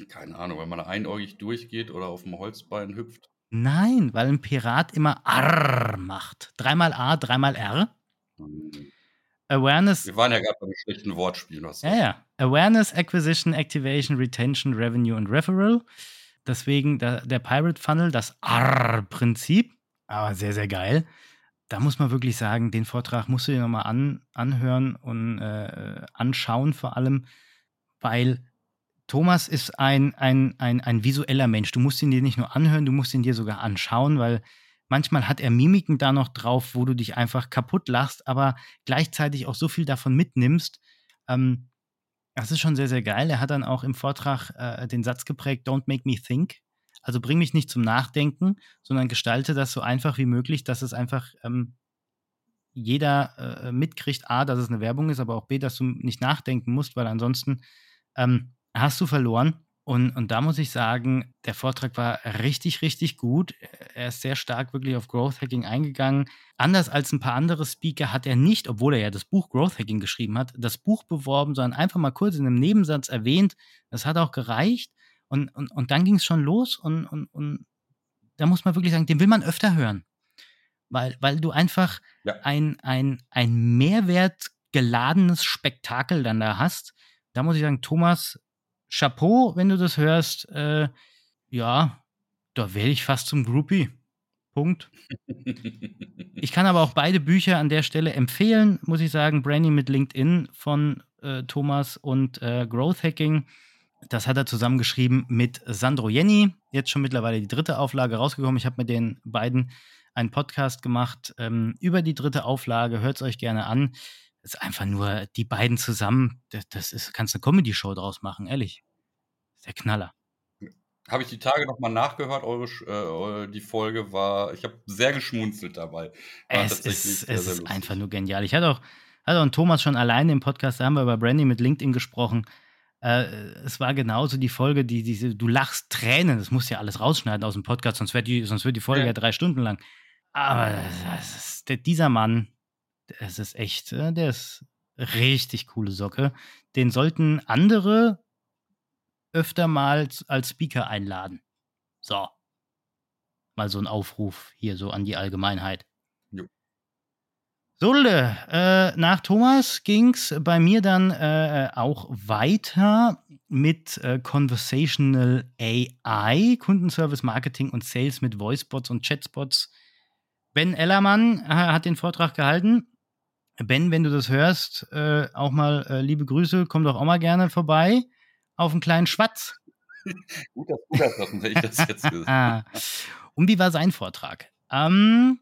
Keine Ahnung, wenn man einäugig durchgeht oder auf dem Holzbein hüpft. Nein, weil ein Pirat immer R macht. Dreimal A, dreimal R. Mhm. Awareness. Wir waren ja gerade beim schlechten Wortspiel. Ja, ja. Awareness, Acquisition, Activation, Retention, Revenue und Referral. Deswegen der, der Pirate Funnel, das R-Prinzip. Aber sehr, sehr geil. Da muss man wirklich sagen, den Vortrag musst du dir nochmal an, anhören und äh, anschauen vor allem, weil Thomas ist ein, ein, ein, ein visueller Mensch. Du musst ihn dir nicht nur anhören, du musst ihn dir sogar anschauen, weil manchmal hat er Mimiken da noch drauf, wo du dich einfach kaputt lachst, aber gleichzeitig auch so viel davon mitnimmst. Ähm, das ist schon sehr, sehr geil. Er hat dann auch im Vortrag äh, den Satz geprägt, Don't make me think. Also bring mich nicht zum Nachdenken, sondern gestalte das so einfach wie möglich, dass es einfach ähm, jeder äh, mitkriegt, A, dass es eine Werbung ist, aber auch B, dass du nicht nachdenken musst, weil ansonsten ähm, hast du verloren. Und, und da muss ich sagen, der Vortrag war richtig, richtig gut. Er ist sehr stark wirklich auf Growth Hacking eingegangen. Anders als ein paar andere Speaker hat er nicht, obwohl er ja das Buch Growth Hacking geschrieben hat, das Buch beworben, sondern einfach mal kurz in einem Nebensatz erwähnt. Das hat auch gereicht. Und, und, und dann ging es schon los. Und, und, und da muss man wirklich sagen, den will man öfter hören. weil, weil du einfach Ja. ein, ein, ein mehrwertgeladenes Spektakel dann da hast. Da muss ich sagen, Thomas, Chapeau, wenn du das hörst. Äh, ja, da werde ich fast zum Groupie. Punkt. Ich kann aber auch beide Bücher an der Stelle empfehlen, muss ich sagen. Branding mit LinkedIn von äh, Thomas und äh, Growth Hacking. Das hat er zusammengeschrieben mit Sandro Jenny. Jetzt schon mittlerweile die dritte Auflage rausgekommen. Ich habe mit den beiden einen Podcast gemacht ähm, über die dritte Auflage. Hört es euch gerne an. Ist einfach nur die beiden zusammen. Das, das ist, kannst eine Comedy-Show draus machen, ehrlich. Das der Knaller. Habe ich die Tage nochmal nachgehört, eure, äh, die Folge war, ich habe sehr geschmunzelt dabei. War Es ist, sehr, es sehr ist einfach nur genial. Ich hatte auch, hatte auch Thomas schon alleine im Podcast, da haben wir über Brandy mit LinkedIn gesprochen. Äh, es war genauso die Folge, die, diese, du lachst Tränen, das musst du ja alles rausschneiden aus dem Podcast, sonst wird die, sonst wird die Folge ja. Ja. drei Stunden lang. Aber das ist, der, dieser Mann, es ist echt, äh, der ist richtig coole Socke. Den sollten andere öfter mal als Speaker einladen. So. Mal so ein Aufruf hier so an die Allgemeinheit. Jo. Solde, äh, nach Thomas ging es bei mir dann äh, auch weiter mit äh, Conversational AI, Kundenservice Marketing und Sales mit Voicebots und Chatbots. Ben Ellermann äh, hat den Vortrag gehalten. Ben, wenn du das hörst, äh, auch mal äh, liebe Grüße, komm doch auch mal gerne vorbei auf einen kleinen Schwatz. Gut, dass du das hast, ich das jetzt gesagt. Und wie war sein Vortrag? Ähm,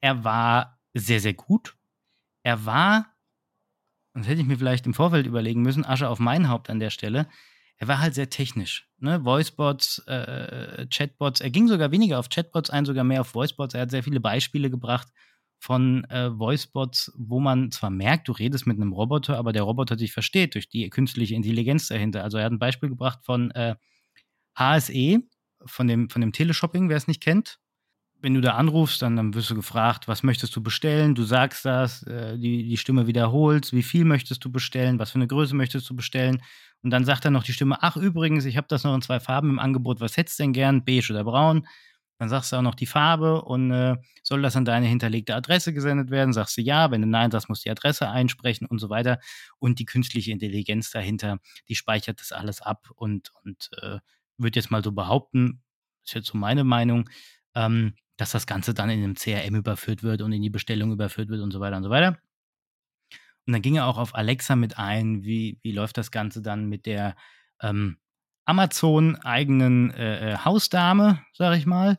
er war sehr, sehr gut. Er war, das hätte ich mir vielleicht im Vorfeld überlegen müssen, Asche auf mein Haupt an der Stelle. Er war halt sehr technisch. Ne? Voicebots, äh, Chatbots. Er ging sogar weniger auf Chatbots ein, sogar mehr auf Voicebots. Er hat sehr viele Beispiele gebracht von äh, Voicebots, wo man zwar merkt, du redest mit einem Roboter, aber der Roboter dich versteht durch die künstliche Intelligenz dahinter. Also er hat ein Beispiel gebracht von äh, HSE, von dem, von dem Teleshopping, wer es nicht kennt. Wenn du da anrufst, dann, dann wirst du gefragt, was möchtest du bestellen? Du sagst das, äh, die, die Stimme wiederholst, wie viel möchtest du bestellen, was für eine Größe möchtest du bestellen? Und dann sagt dann noch die Stimme, ach übrigens, ich habe das noch in zwei Farben im Angebot, was hättest du denn gern, beige oder braun? Dann sagst du auch noch die Farbe und äh, soll das an deine hinterlegte Adresse gesendet werden? Sagst du ja, wenn du nein sagst, musst du die Adresse einsprechen und so weiter. Und die künstliche Intelligenz dahinter, die speichert das alles ab und, und äh, würde jetzt mal so behaupten, ist jetzt so meine Meinung, ähm, dass das Ganze dann in einem CRM überführt wird und in die Bestellung überführt wird und so weiter und so weiter. Und dann ging er auch auf Alexa mit ein, wie, wie läuft das Ganze dann mit der ähm, Amazon-eigenen äh, Hausdame, sag ich mal,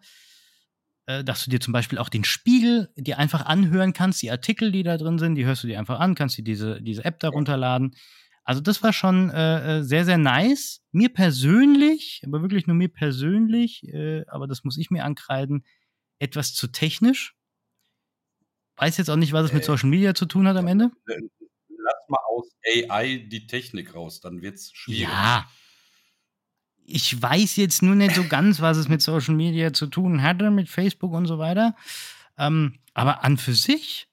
äh, dass du dir zum Beispiel auch den Spiegel dir einfach anhören kannst, die Artikel, die da drin sind, die hörst du dir einfach an, kannst dir diese, diese App da runterladen. Also das war schon äh, sehr, sehr nice. Mir persönlich, aber wirklich nur mir persönlich, äh, aber das muss ich mir ankreiden, etwas zu technisch. Weiß jetzt auch nicht, was es mit Äh, Social Media zu tun hat am Ende. Lass mal aus AI die Technik raus, dann wird es schwierig. Ja. Ich weiß jetzt nur nicht so ganz, was es mit Social Media zu tun hatte, mit Facebook und so weiter. Ähm, aber an für sich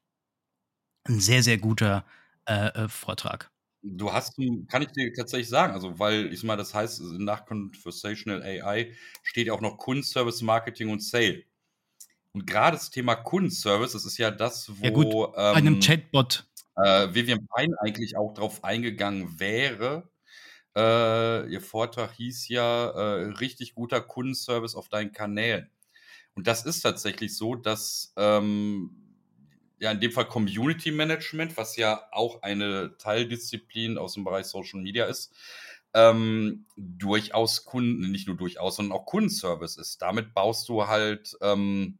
ein sehr, sehr guter äh, äh, Vortrag. Du hast, kann ich dir tatsächlich sagen, also weil ich mal, das heißt, nach Conversational AI steht ja auch noch Kundenservice, Marketing und Sale. Und gerade das Thema Kundenservice, das ist ja das, wo Ja, gut, Bei einem ähm, Chatbot. äh, Vivian Pine eigentlich auch drauf eingegangen wäre. Äh, ihr Vortrag hieß ja äh, richtig guter Kundenservice auf deinen Kanälen. Und das ist tatsächlich so, dass ähm, ja in dem Fall Community Management, was ja auch eine Teildisziplin aus dem Bereich Social Media ist, ähm, durchaus Kunden, nicht nur durchaus, sondern auch Kundenservice ist. Damit baust du halt, ähm,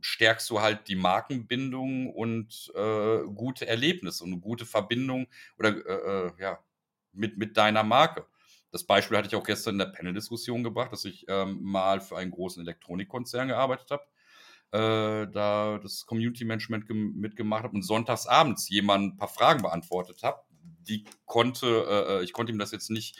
stärkst du halt die Markenbindung und äh, gute Erlebnisse und eine gute Verbindung oder äh, äh, ja, mit, mit deiner Marke. Das Beispiel hatte ich auch gestern in der Panel-Diskussion gebracht, dass ich ähm, mal für einen großen Elektronikkonzern gearbeitet habe, äh, da das Community Management gem- mitgemacht habe und sonntags abends jemand ein paar Fragen beantwortet habe. Die konnte, äh, ich konnte ihm das jetzt nicht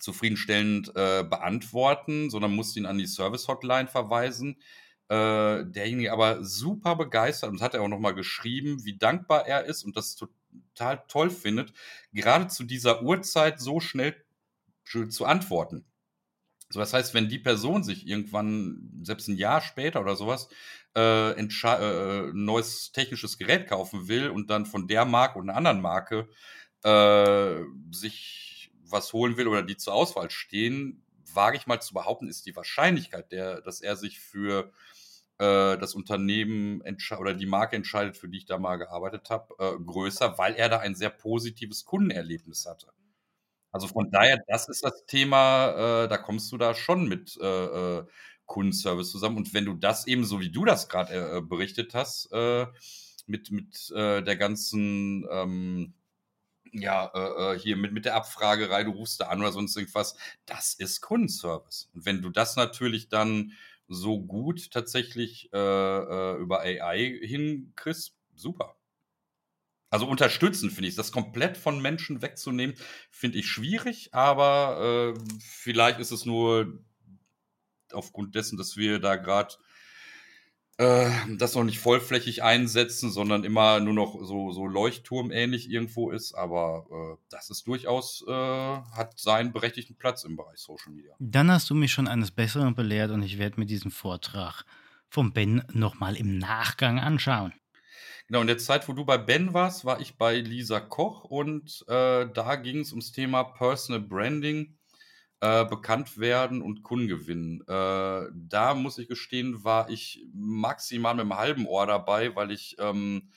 zufriedenstellend äh, beantworten, sondern musste ihn an die Service-Hotline verweisen. Äh, derjenige aber super begeistert und hat er auch nochmal geschrieben, wie dankbar er ist und das total toll findet, gerade zu dieser Uhrzeit so schnell zu antworten. So, das heißt, wenn die Person sich irgendwann, selbst ein Jahr später oder sowas, äh, äh, neues technisches Gerät kaufen will und dann von der Marke und einer anderen Marke äh, sich was holen will oder die zur Auswahl stehen, wage ich mal zu behaupten, ist die Wahrscheinlichkeit, der, dass er sich für äh, das Unternehmen oder die Marke entscheidet, für die ich da mal gearbeitet habe, äh, größer, weil er da ein sehr positives Kundenerlebnis hatte. Also von daher, das ist das Thema, äh, da kommst du da schon mit äh, äh, Kundenservice zusammen. Und wenn du das eben, so wie du das gerade berichtet hast, mit, mit der ganzen, ähm, ja, äh, hier mit, mit der Abfragerei, du rufst da an oder sonst irgendwas, das ist Kundenservice. Und wenn du das natürlich dann so gut tatsächlich äh, äh, über AI hinkriegst, super. Also unterstützen finde ich, das komplett von Menschen wegzunehmen, finde ich schwierig, aber äh, vielleicht ist es nur aufgrund dessen, dass wir da gerade äh, das noch nicht vollflächig einsetzen, sondern immer nur noch so, so Leuchtturmähnlich irgendwo ist. Aber äh, das ist durchaus, äh, hat seinen berechtigten Platz im Bereich Social Media. Dann hast du mich schon eines Besseren belehrt und ich werde mir diesen Vortrag vom Ben nochmal im Nachgang anschauen. Genau, in der Zeit, wo du bei Ben warst, war ich bei Lisa Koch und äh, da ging es ums Thema Personal Branding, äh, bekannt werden und Kunden gewinnen. Äh, da muss ich gestehen, war ich maximal mit einem halben Ohr dabei, weil ich ähm,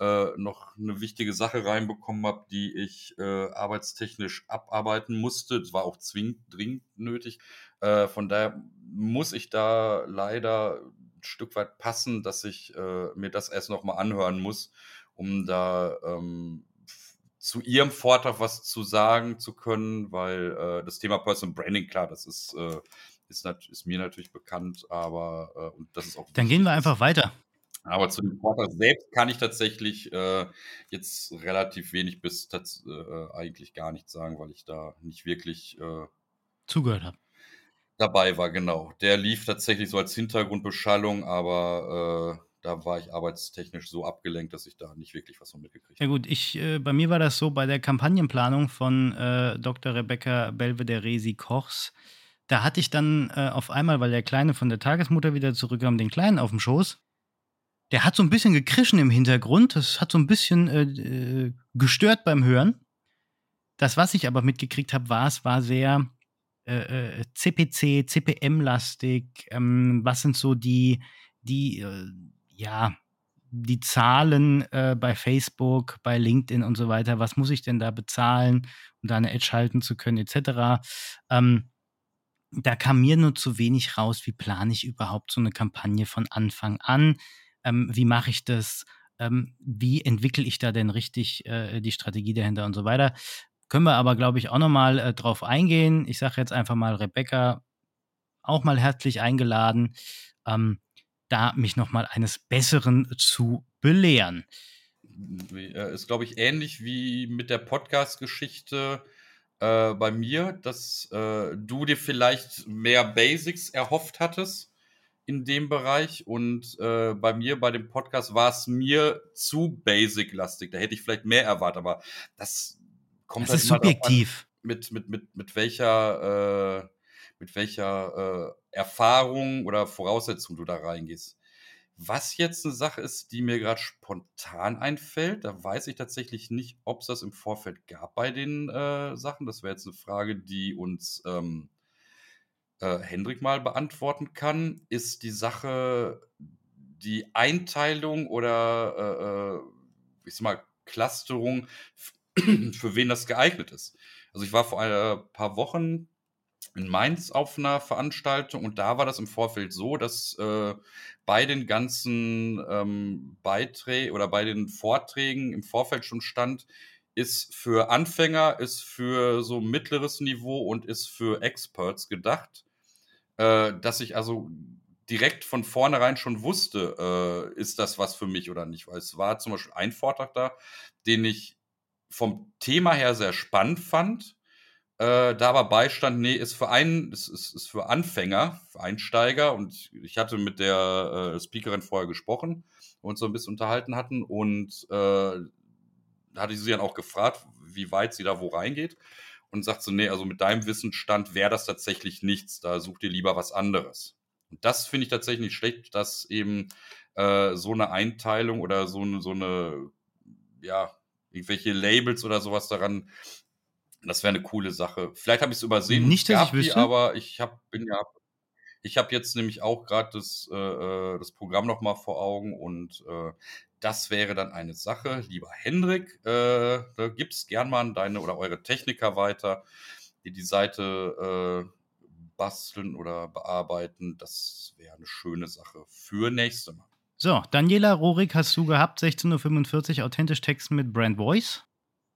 äh, noch eine wichtige Sache reinbekommen habe, die ich äh, arbeitstechnisch abarbeiten musste. Das war auch zwingend, dringend nötig. Äh, von daher muss ich da leider ein Stück weit passen, dass ich äh, mir das erst nochmal anhören muss, um da ähm, zu ihrem Vortrag was zu sagen zu können, weil äh, das Thema Personal Branding, klar, das ist, äh, ist, ist, mir natürlich bekannt, aber äh, und das ist auch. Dann gehen wir einfach weiter. Aber zu dem Vortrag selbst kann ich tatsächlich äh, jetzt relativ wenig bis äh, eigentlich gar nichts sagen, weil ich da nicht wirklich äh, zugehört habe dabei war, genau. Der lief tatsächlich so als Hintergrundbeschallung, aber äh, da war ich arbeitstechnisch so abgelenkt, dass ich da nicht wirklich was von mitgekriegt habe. Ja gut, ich, äh, bei mir war das so bei der Kampagnenplanung von äh, Dr. Rebecca Belvedere Kochs. Da hatte ich dann äh, auf einmal, weil der Kleine von der Tagesmutter wieder zurückkam, den Kleinen auf dem Schoß. Der hat so ein bisschen gekrischen im Hintergrund. Das hat so ein bisschen äh, äh, gestört beim Hören. Das, was ich aber mitgekriegt habe, war, es war sehr CPC, äh, CPM-lastig. Ähm, was sind so die, die ja, die Zahlen äh, bei Facebook, bei LinkedIn und so weiter, was muss ich denn da bezahlen, um da eine Edge halten zu können, etc. Ähm, da kam mir nur zu wenig raus, wie plane ich überhaupt so eine Kampagne von Anfang an, ähm, wie mache ich das, ähm, wie entwickle ich da denn richtig äh, die Strategie dahinter und so weiter. Können wir aber, glaube ich, auch nochmal äh, drauf eingehen. Ich sage jetzt einfach mal Rebecca, auch mal herzlich eingeladen. Ähm, da mich nochmal eines Besseren zu belehren. Äh, ist, glaube ich, ähnlich wie mit der Podcast-Geschichte äh, bei mir, dass äh, du dir vielleicht mehr Basics erhofft hattest in dem Bereich und äh, bei mir bei dem Podcast war es mir zu basic-lastig. Da hätte ich vielleicht mehr erwartet, aber das kommt das halt ist subjektiv. mit, mit, mit, mit welcher, äh, mit welcher äh, Erfahrung oder Voraussetzung du da reingehst. Was jetzt eine Sache ist, die mir gerade spontan einfällt, da weiß ich tatsächlich nicht, ob es das im Vorfeld gab bei den äh, Sachen. Das wäre jetzt eine Frage, die uns ähm, äh, Hendrik mal beantworten kann. Ist die Sache die Einteilung oder äh, äh ich sag mal Clusterung, für wen das geeignet ist? Also ich war vor ein paar Wochen in Mainz auf einer Veranstaltung und da war das im Vorfeld so, dass äh, bei den ganzen ähm, Beiträgen oder bei den Vorträgen im Vorfeld schon stand, ist für Anfänger, ist für so mittleres Niveau und ist für Experts gedacht, äh, dass ich also direkt von vornherein schon wusste, äh, ist das was für mich oder nicht. Weil es war zum Beispiel ein Vortrag da, den ich vom Thema her sehr spannend fand, äh, da aber beistand, nee, ist für einen, ist, ist, ist für Anfänger, für Einsteiger und ich hatte mit der äh, Speakerin vorher gesprochen und so ein bisschen unterhalten hatten und äh, hatte ich sie dann auch gefragt, wie weit sie da wo reingeht. und sagt so, nee, also mit deinem Wissensstand wäre das tatsächlich nichts, da such dir lieber was anderes. Und das finde ich tatsächlich nicht schlecht, dass eben äh, so eine Einteilung oder so so eine, ja, irgendwelche Labels oder sowas daran, das wäre eine coole Sache. Vielleicht habe ich es übersehen, nicht, dass ich wüsste. Die, aber ich hab, bin ja ich habe jetzt nämlich auch gerade das, äh, äh das Programm noch mal vor Augen und äh, das wäre dann eine Sache. Lieber Hendrik, äh, da gib's gern mal deine oder eure Techniker weiter, die die Seite äh, basteln oder bearbeiten. Das wäre eine schöne Sache für nächste Mal. So, Daniela Rorik hast du gehabt, 16.45 Uhr, authentisch Texten mit Brand Voice.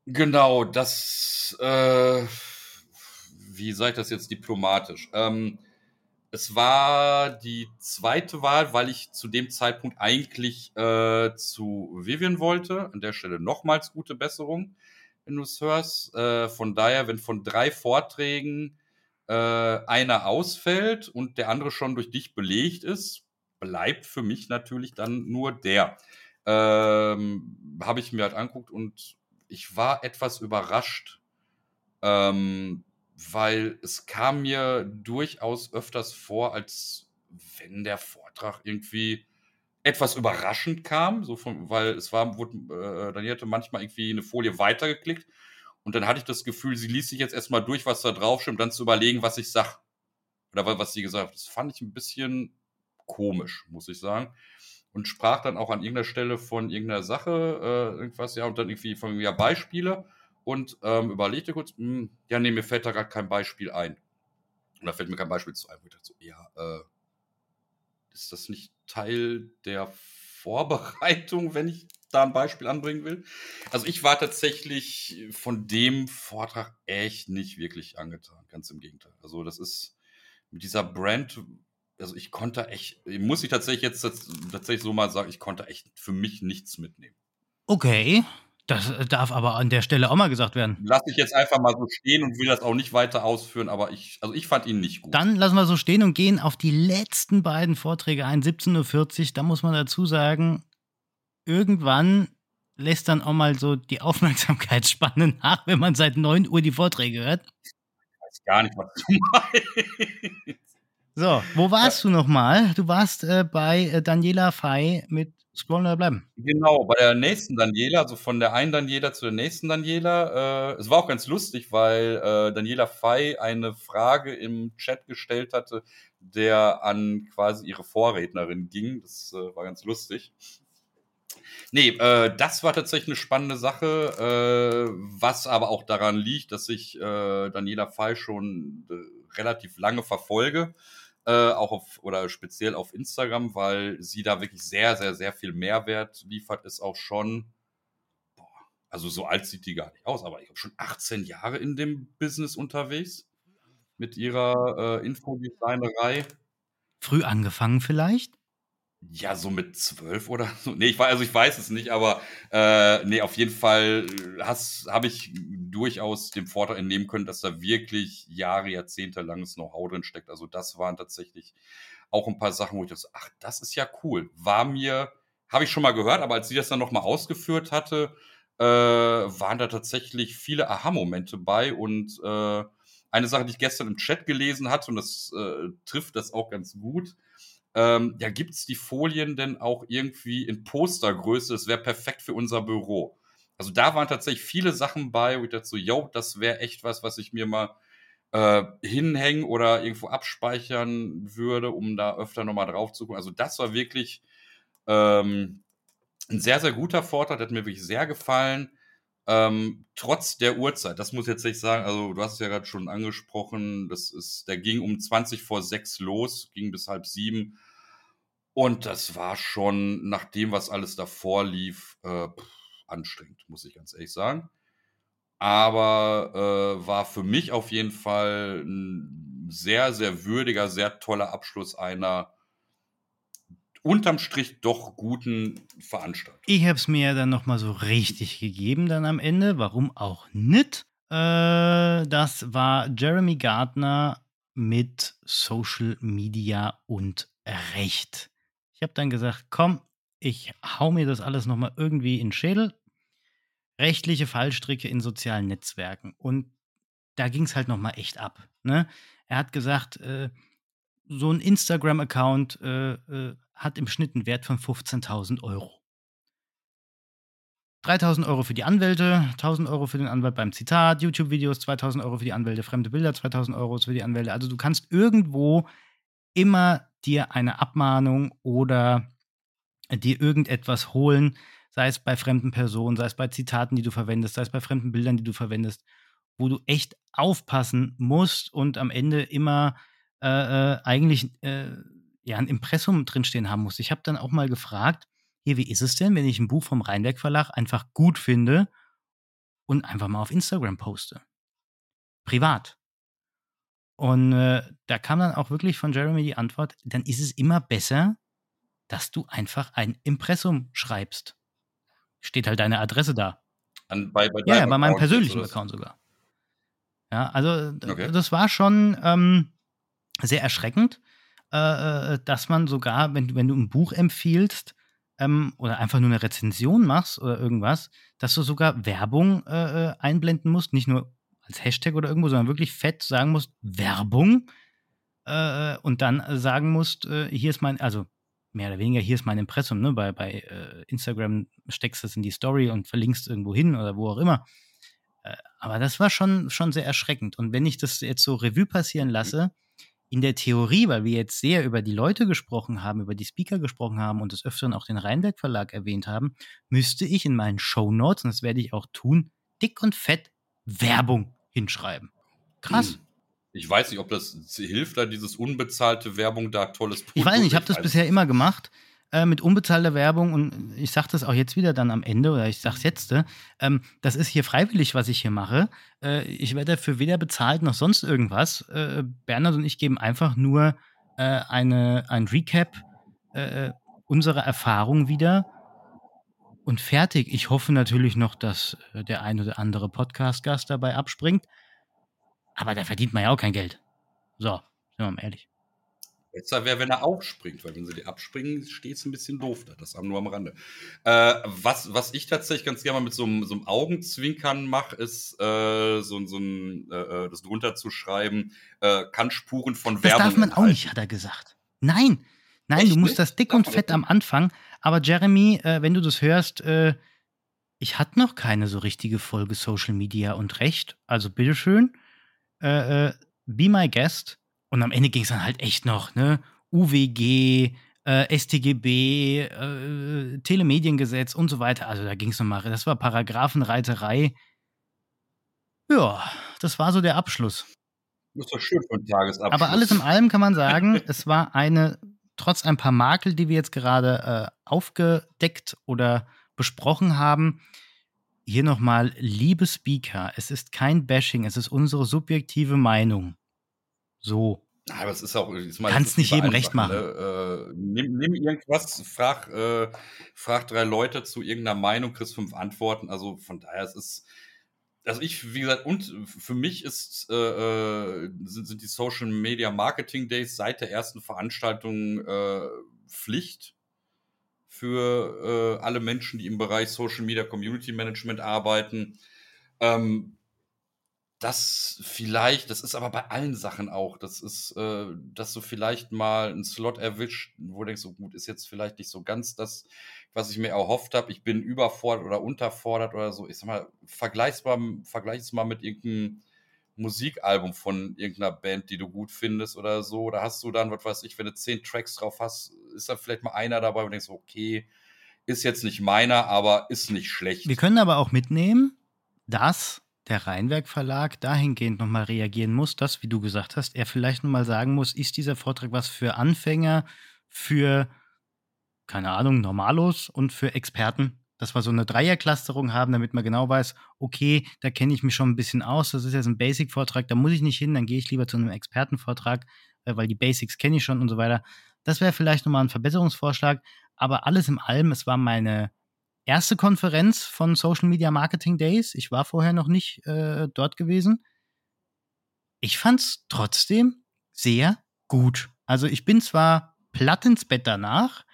Genau, das, äh, wie sage ich das jetzt diplomatisch? Ähm, es war die zweite Wahl, weil ich zu dem Zeitpunkt eigentlich äh, zu Vivian wollte. An der Stelle nochmals gute Besserung, wenn du es hörst. Äh, von daher, wenn von drei Vorträgen äh, einer ausfällt und der andere schon durch dich belegt ist, bleibt für mich natürlich dann nur der. Ähm, Habe ich mir halt anguckt und ich war etwas überrascht. Ähm, weil es kam mir durchaus öfters vor, als wenn der Vortrag irgendwie etwas überraschend kam, so von, weil es war, wurde, äh, dann hatte manchmal irgendwie eine Folie weitergeklickt und dann hatte ich das Gefühl, sie ließ sich jetzt erstmal durch, was da drauf um dann zu überlegen, was ich sag. Oder was sie gesagt hat. Das fand ich ein bisschen komisch, muss ich sagen. Und sprach dann auch an irgendeiner Stelle von irgendeiner Sache, äh, irgendwas, ja, und dann irgendwie von ja, Beispiele und ähm, überlegte kurz, mh, hm, ja, nee, mir fällt da gerade kein Beispiel ein. Und da fällt mir kein Beispiel zu ein. Wo ich dachte so, ja, äh, ist das nicht Teil der Vorbereitung, wenn ich da ein Beispiel anbringen will? Also ich war tatsächlich von dem Vortrag echt nicht wirklich angetan, ganz im Gegenteil. Also das ist mit dieser Brand, also ich konnte echt, muss ich tatsächlich jetzt tatsächlich so mal sagen, ich konnte echt für mich nichts mitnehmen. Okay, das äh, darf aber an der Stelle auch mal gesagt werden. Lass ich jetzt einfach mal so stehen und will das auch nicht weiter ausführen, aber ich, also ich fand ihn nicht gut. Dann lassen wir so stehen und gehen auf die letzten beiden Vorträge ein, 17.40 Uhr. Da muss man dazu sagen, irgendwann lässt dann auch mal so die Aufmerksamkeitsspanne nach, wenn man seit 9 Uhr die Vorträge hört. Ich weiß gar nicht, was du meinst. So, wo warst ja. du nochmal? Du warst äh, bei äh, Daniela Fey mit Scrollen oder bleiben. Genau, bei der nächsten Daniela, also von der einen Daniela zu der nächsten Daniela. Äh, es war auch ganz lustig, weil äh, Daniela Fey eine Frage im Chat gestellt hatte, der an quasi ihre Vorrednerin ging. Das äh, war ganz lustig. Nee, äh, das war tatsächlich eine spannende Sache, äh, was aber auch daran liegt, dass ich äh, Daniela Fey schon relativ lange verfolge äh, auch auf oder speziell auf Instagram, weil sie da wirklich sehr, sehr, sehr viel Mehrwert liefert, ist auch schon, boah, also so alt sieht die gar nicht aus, aber ich habe schon 18 Jahre in dem Business unterwegs mit ihrer äh, Infodesignerei. Früh angefangen vielleicht? Ja, so mit zwölf oder so. Nee, ich weiß, also ich weiß es nicht, aber äh, nee, auf jeden Fall äh, habe ich durchaus dem Vorteil entnehmen können, dass da wirklich Jahre, Jahrzehnte langes Know-how drin steckt. Also das waren tatsächlich auch ein paar Sachen, wo ich dachte, ach, das ist ja cool. War mir, habe ich schon mal gehört, aber als sie das dann nochmal ausgeführt hatte, äh, waren da tatsächlich viele Aha-Momente bei und äh, eine Sache, die ich gestern im Chat gelesen hatte, und das äh, trifft das auch ganz gut, ähm, ja, gibt es die Folien denn auch irgendwie in Postergröße? Das wäre perfekt für unser Büro. Also da waren tatsächlich viele Sachen bei, wo ich dachte yo, das wäre echt was, was ich mir mal äh, hinhängen oder irgendwo abspeichern würde, um da öfter nochmal drauf zu gucken. Also das war wirklich ähm, ein sehr, sehr guter Vortrag, hat mir wirklich sehr gefallen. Ähm, trotz der Uhrzeit, das muss ich jetzt nicht sagen, also du hast es ja gerade schon angesprochen, das ist, der ging um 20 vor 6 los, ging bis halb sieben. Und das war schon, nach dem, was alles davor lief, äh, anstrengend, muss ich ganz ehrlich sagen. Aber äh, war für mich auf jeden Fall ein sehr, sehr würdiger, sehr toller Abschluss einer unterm Strich doch guten Veranstaltung. Ich habe es mir ja dann nochmal so richtig gegeben dann am Ende. Warum auch nicht? Äh, das war Jeremy Gardner mit Social Media und Recht. Ich habe dann gesagt, komm, ich hau mir das alles nochmal irgendwie in den Schädel. Rechtliche Fallstricke in sozialen Netzwerken. Und da ging es halt nochmal echt ab. Ne? Er hat gesagt, äh, so ein Instagram-Account äh, äh, hat im Schnitt einen Wert von 15.000 Euro. 3000 Euro für die Anwälte, 1000 Euro für den Anwalt beim Zitat, YouTube-Videos 2000 Euro für die Anwälte, fremde Bilder 2000 Euro für die Anwälte. Also du kannst irgendwo immer dir eine Abmahnung oder dir irgendetwas holen, sei es bei fremden Personen, sei es bei Zitaten, die du verwendest, sei es bei fremden Bildern, die du verwendest, wo du echt aufpassen musst und am Ende immer äh, äh, eigentlich äh, ja ein Impressum drinstehen haben musst. Ich habe dann auch mal gefragt, hier, wie ist es denn, wenn ich ein Buch vom Rheinberg Verlag einfach gut finde und einfach mal auf Instagram poste? Privat. Und äh, da kam dann auch wirklich von Jeremy die Antwort, dann ist es immer besser, dass du einfach ein Impressum schreibst. Steht halt deine Adresse da. An, bei, bei ja, ja, bei meinem persönlichen Account sogar. Ja, also okay. das war schon ähm, sehr erschreckend, äh, äh, dass man sogar, wenn, wenn du ein Buch empfiehlst, ähm, oder einfach nur eine Rezension machst oder irgendwas, dass du sogar Werbung äh, äh, einblenden musst, nicht nur als Hashtag oder irgendwo, sondern wirklich fett sagen musst, Werbung äh, äh und dann sagen musst, hier ist mein, also mehr oder weniger, hier ist mein Impressum, ne? Bei, bei Instagram steckst du es in die Story und verlinkst irgendwo hin oder wo auch immer. aber das war schon, schon sehr erschreckend. Und wenn ich das jetzt so Revue passieren lasse, in der Theorie, weil wir jetzt sehr über die Leute gesprochen haben, über die Speaker gesprochen haben und des Öfteren auch den Rheinberg Verlag erwähnt haben, müsste ich in meinen Show Notes, und das werde ich auch tun, dick und fett Werbung hinschreiben. Krass. Hm. Ich weiß nicht, ob das hilft, da dieses unbezahlte Werbung da tolles Ich weiß nicht, ich habe das bisher immer gemacht. Äh, mit unbezahlter Werbung und ich sage das auch jetzt wieder dann am Ende oder ich sage es jetzt, äh, ähm, das ist hier freiwillig, was ich hier mache. Äh, ich werde dafür weder bezahlt noch sonst irgendwas. Äh, Bernhard und ich geben einfach nur äh, eine, ein Recap unserer Erfahrung wieder und fertig. Ich hoffe natürlich noch, dass der ein oder andere Podcast-Gast dabei abspringt. Aber da verdient man ja auch kein Geld. So, sind wir mal ehrlich. Besser wäre, wenn er aufspringt, weil wenn sie die abspringen, steht es ein bisschen doof da. Das nur am Rande. Äh, was, was ich tatsächlich ganz gerne mal mit so einem, so einem Augenzwinkern mache, ist äh, so, so ein, äh, äh das drunter zu schreiben, äh, kann Spuren von das Werbung. Das darf man enthalten. auch nicht, hat er gesagt. Nein, nein, Echt, du musst das dick und fett am Anfang. Aber Jeremy, äh, wenn du das hörst, ich hatte noch keine so richtige Folge Social Media und Recht. Also bitteschön, be my guest und am Ende ging es dann halt echt noch, ne? UWG, äh, StGB, äh, Telemediengesetz und so weiter. Also da ging es nochmal, das war Paragraphenreiterei. Ja, das war so der Abschluss. Das ist doch schön für einen Tagesabschluss. Aber alles in allem kann man sagen, es war eine, trotz ein paar Makel, die wir jetzt gerade äh, aufgedeckt oder besprochen haben, hier nochmal, liebe Speaker, es ist kein Bashing, es ist unsere subjektive Meinung. So. Aber es ist auch. Ist Kannst nicht jedem recht machen. Ne? Äh, nimm, nimm, irgendwas, frag, äh, frag drei Leute zu irgendeiner Meinung, kriegst fünf Antworten. Also von daher, es ist. Also ich, wie gesagt, und für mich ist, äh, äh sind, sind, die Social Media Marketing Days seit der ersten Veranstaltung äh, Pflicht für äh, alle Menschen, die im Bereich Social Media Community Management arbeiten. Ähm, das vielleicht, das ist aber bei allen Sachen auch, das ist, äh, dass du vielleicht mal einen Slot erwischt, wo du denkst, so gut, ist jetzt vielleicht nicht so ganz das, was ich mir erhofft habe. Ich bin überfordert oder unterfordert oder so. Ich sag mal, vergleich's mal, vergleich es mal mit irgendeinem Musikalbum von irgendeiner Band, die du gut findest oder so. Da hast du dann, was weiß ich, wenn du zehn Tracks drauf hast, ist da vielleicht mal einer dabei, wo du denkst, okay, ist jetzt nicht meiner, aber ist nicht schlecht. Wir können aber auch mitnehmen, dass der Rheinwerk Verlag dahingehend nochmal reagieren muss, dass, wie du gesagt hast, er vielleicht nochmal sagen muss, ist dieser Vortrag was für Anfänger, für, keine Ahnung, Normalos und für Experten? Dass wir so eine Dreierclusterung haben, damit man genau weiß, okay, da kenne ich mich schon ein bisschen aus, das ist jetzt ein Basic-Vortrag, da muss ich nicht hin, dann gehe ich lieber zu einem Expertenvortrag, äh, weil die Basics kenne ich schon und so weiter. Das wäre vielleicht nochmal ein Verbesserungsvorschlag, aber alles im Allem, es war meine erste Konferenz von Social Media Marketing Days. Ich war vorher noch nicht äh, dort gewesen. Ich fand es trotzdem sehr gut. Also ich bin zwar platt ins Bett danach,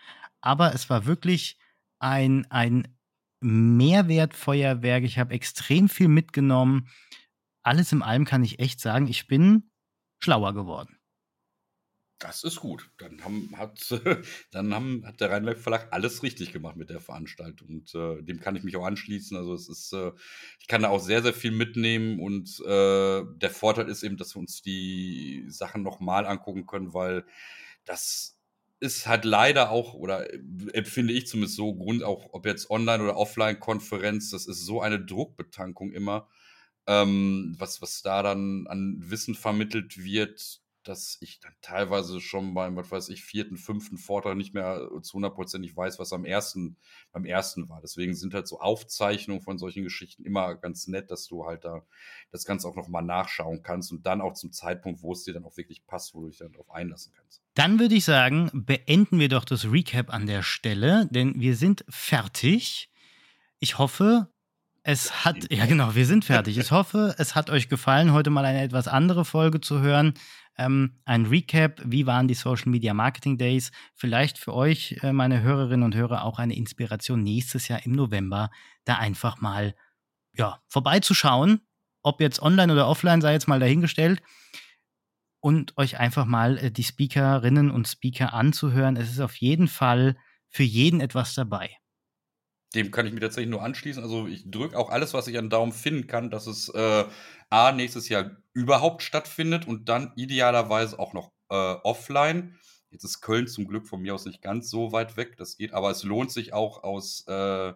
aber es war wirklich ein, ein Mehrwertfeuerwerk. Ich habe extrem viel mitgenommen. alles in allem kann ich echt sagen, ich bin schlauer geworden. Das ist gut. Dann, haben, hat, dann haben, hat der Rheinberg Verlag alles richtig gemacht mit der Veranstaltung. Und äh, dem kann ich mich auch anschließen. Also es ist, äh, ich kann da auch sehr, sehr viel mitnehmen. Und äh, der Vorteil ist eben, dass wir uns die Sachen nochmal angucken können, weil das ist halt leider auch, oder empfinde ich zumindest so, Grund, auch ob jetzt Online- oder Offline-Konferenz, das ist so eine Druckbetankung immer, ähm, was, was da dann an Wissen vermittelt wird, dass ich dann teilweise schon beim, was weiß ich, vierten, fünften Vortrag nicht mehr zu hundertprozentig weiß, was am ersten, beim ersten war. Deswegen sind halt so Aufzeichnungen von solchen Geschichten immer ganz nett, dass du halt da das Ganze auch nochmal nachschauen kannst und dann auch zum Zeitpunkt, wo es dir dann auch wirklich passt, wo du dich dann darauf einlassen kannst. Dann würde ich sagen, beenden wir doch das Recap an der Stelle, denn wir sind fertig. Ich hoffe, es hat, ja genau, wir sind fertig. Ich hoffe, es hat euch gefallen, heute mal eine etwas andere Folge zu hören. Ähm, ein Recap, wie waren die Social Media Marketing Days? Vielleicht für euch, äh, meine Hörerinnen und Hörer, auch eine Inspiration nächstes Jahr im November, da einfach mal ja, vorbeizuschauen. Ob jetzt online oder offline, sei jetzt mal dahingestellt. Und euch einfach mal äh, die Speakerinnen und Speaker anzuhören. Es ist auf jeden Fall für jeden etwas dabei. Dem kann ich mir tatsächlich nur anschließen. Also ich drücke auch alles, was ich an Daumen finden kann, dass es äh, A nächstes Jahr überhaupt stattfindet und dann idealerweise auch noch äh, offline. Jetzt ist Köln zum Glück von mir aus nicht ganz so weit weg, das geht, aber es lohnt sich auch aus äh,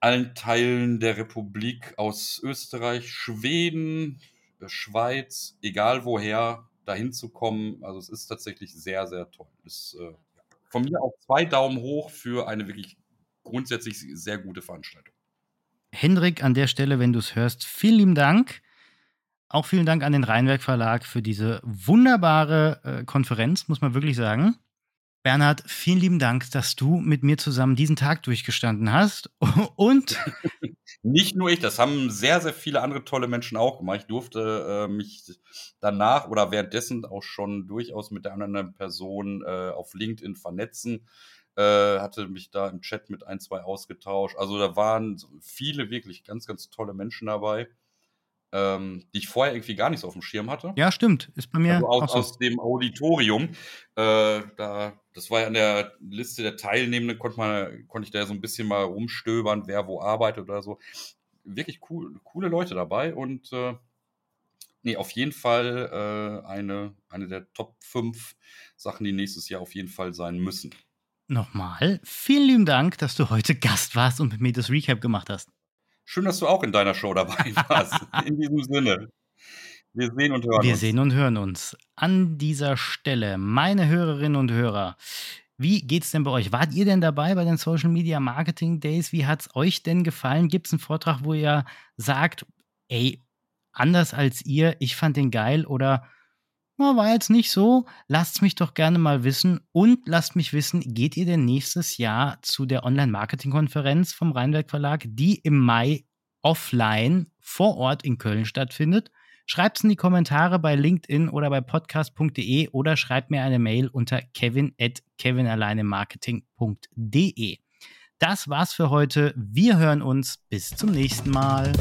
allen Teilen der Republik, aus Österreich, Schweden, äh, Schweiz, egal woher, dahin zu kommen. Also es ist tatsächlich sehr, sehr toll. Ist, äh, von mir auch zwei Daumen hoch für eine wirklich grundsätzlich sehr gute Veranstaltung. Hendrik, an der Stelle, wenn du es hörst, vielen lieben Dank. Auch vielen Dank an den Rheinwerk Verlag für diese wunderbare äh, Konferenz, muss man wirklich sagen. Bernhard, vielen lieben Dank, dass du mit mir zusammen diesen Tag durchgestanden hast. Und nicht nur ich, das haben sehr, sehr viele andere tolle Menschen auch gemacht. Ich durfte äh, mich danach oder währenddessen auch schon durchaus mit der anderen Person äh, auf LinkedIn vernetzen. Äh, hatte mich da im Chat mit ein, zwei ausgetauscht. Also da waren viele wirklich ganz, ganz tolle Menschen dabei, ähm, die ich vorher irgendwie gar nicht so auf dem Schirm hatte. Ja, stimmt. Ist bei mir also aus, so. aus dem Auditorium. Äh, da, das war ja an der Liste der Teilnehmenden, konnte, man, konnte ich da so ein bisschen mal rumstöbern, wer wo arbeitet oder so. Wirklich cool, coole Leute dabei und äh, nee, auf jeden Fall äh, eine, eine der Top 5 Sachen, die nächstes Jahr auf jeden Fall sein müssen nochmal vielen lieben Dank, dass du heute Gast warst und mit mir das Recap gemacht hast. Schön, dass du auch in deiner Show dabei warst. in diesem Sinne. Wir sehen und hören Wir uns. sehen und hören uns. An dieser Stelle, meine Hörerinnen und Hörer, wie geht's denn bei euch? Wart ihr denn dabei bei den Social Media Marketing Days? Wie hat's euch denn gefallen? Gibt es einen Vortrag, wo ihr sagt, ey, anders als ihr, ich fand den geil oder war jetzt nicht so. Lasst mich doch gerne mal wissen und lasst mich wissen, geht ihr denn nächstes Jahr zu der Online-Marketing-Konferenz vom Rheinwerk Verlag, die im Mai offline vor Ort in Köln stattfindet? Schreibt es in die Kommentare bei LinkedIn oder bei podcast.de oder schreibt mir eine Mail unter kevin at kevinalleinemarketing.de. Das war's für heute. Wir hören uns. Bis zum nächsten Mal.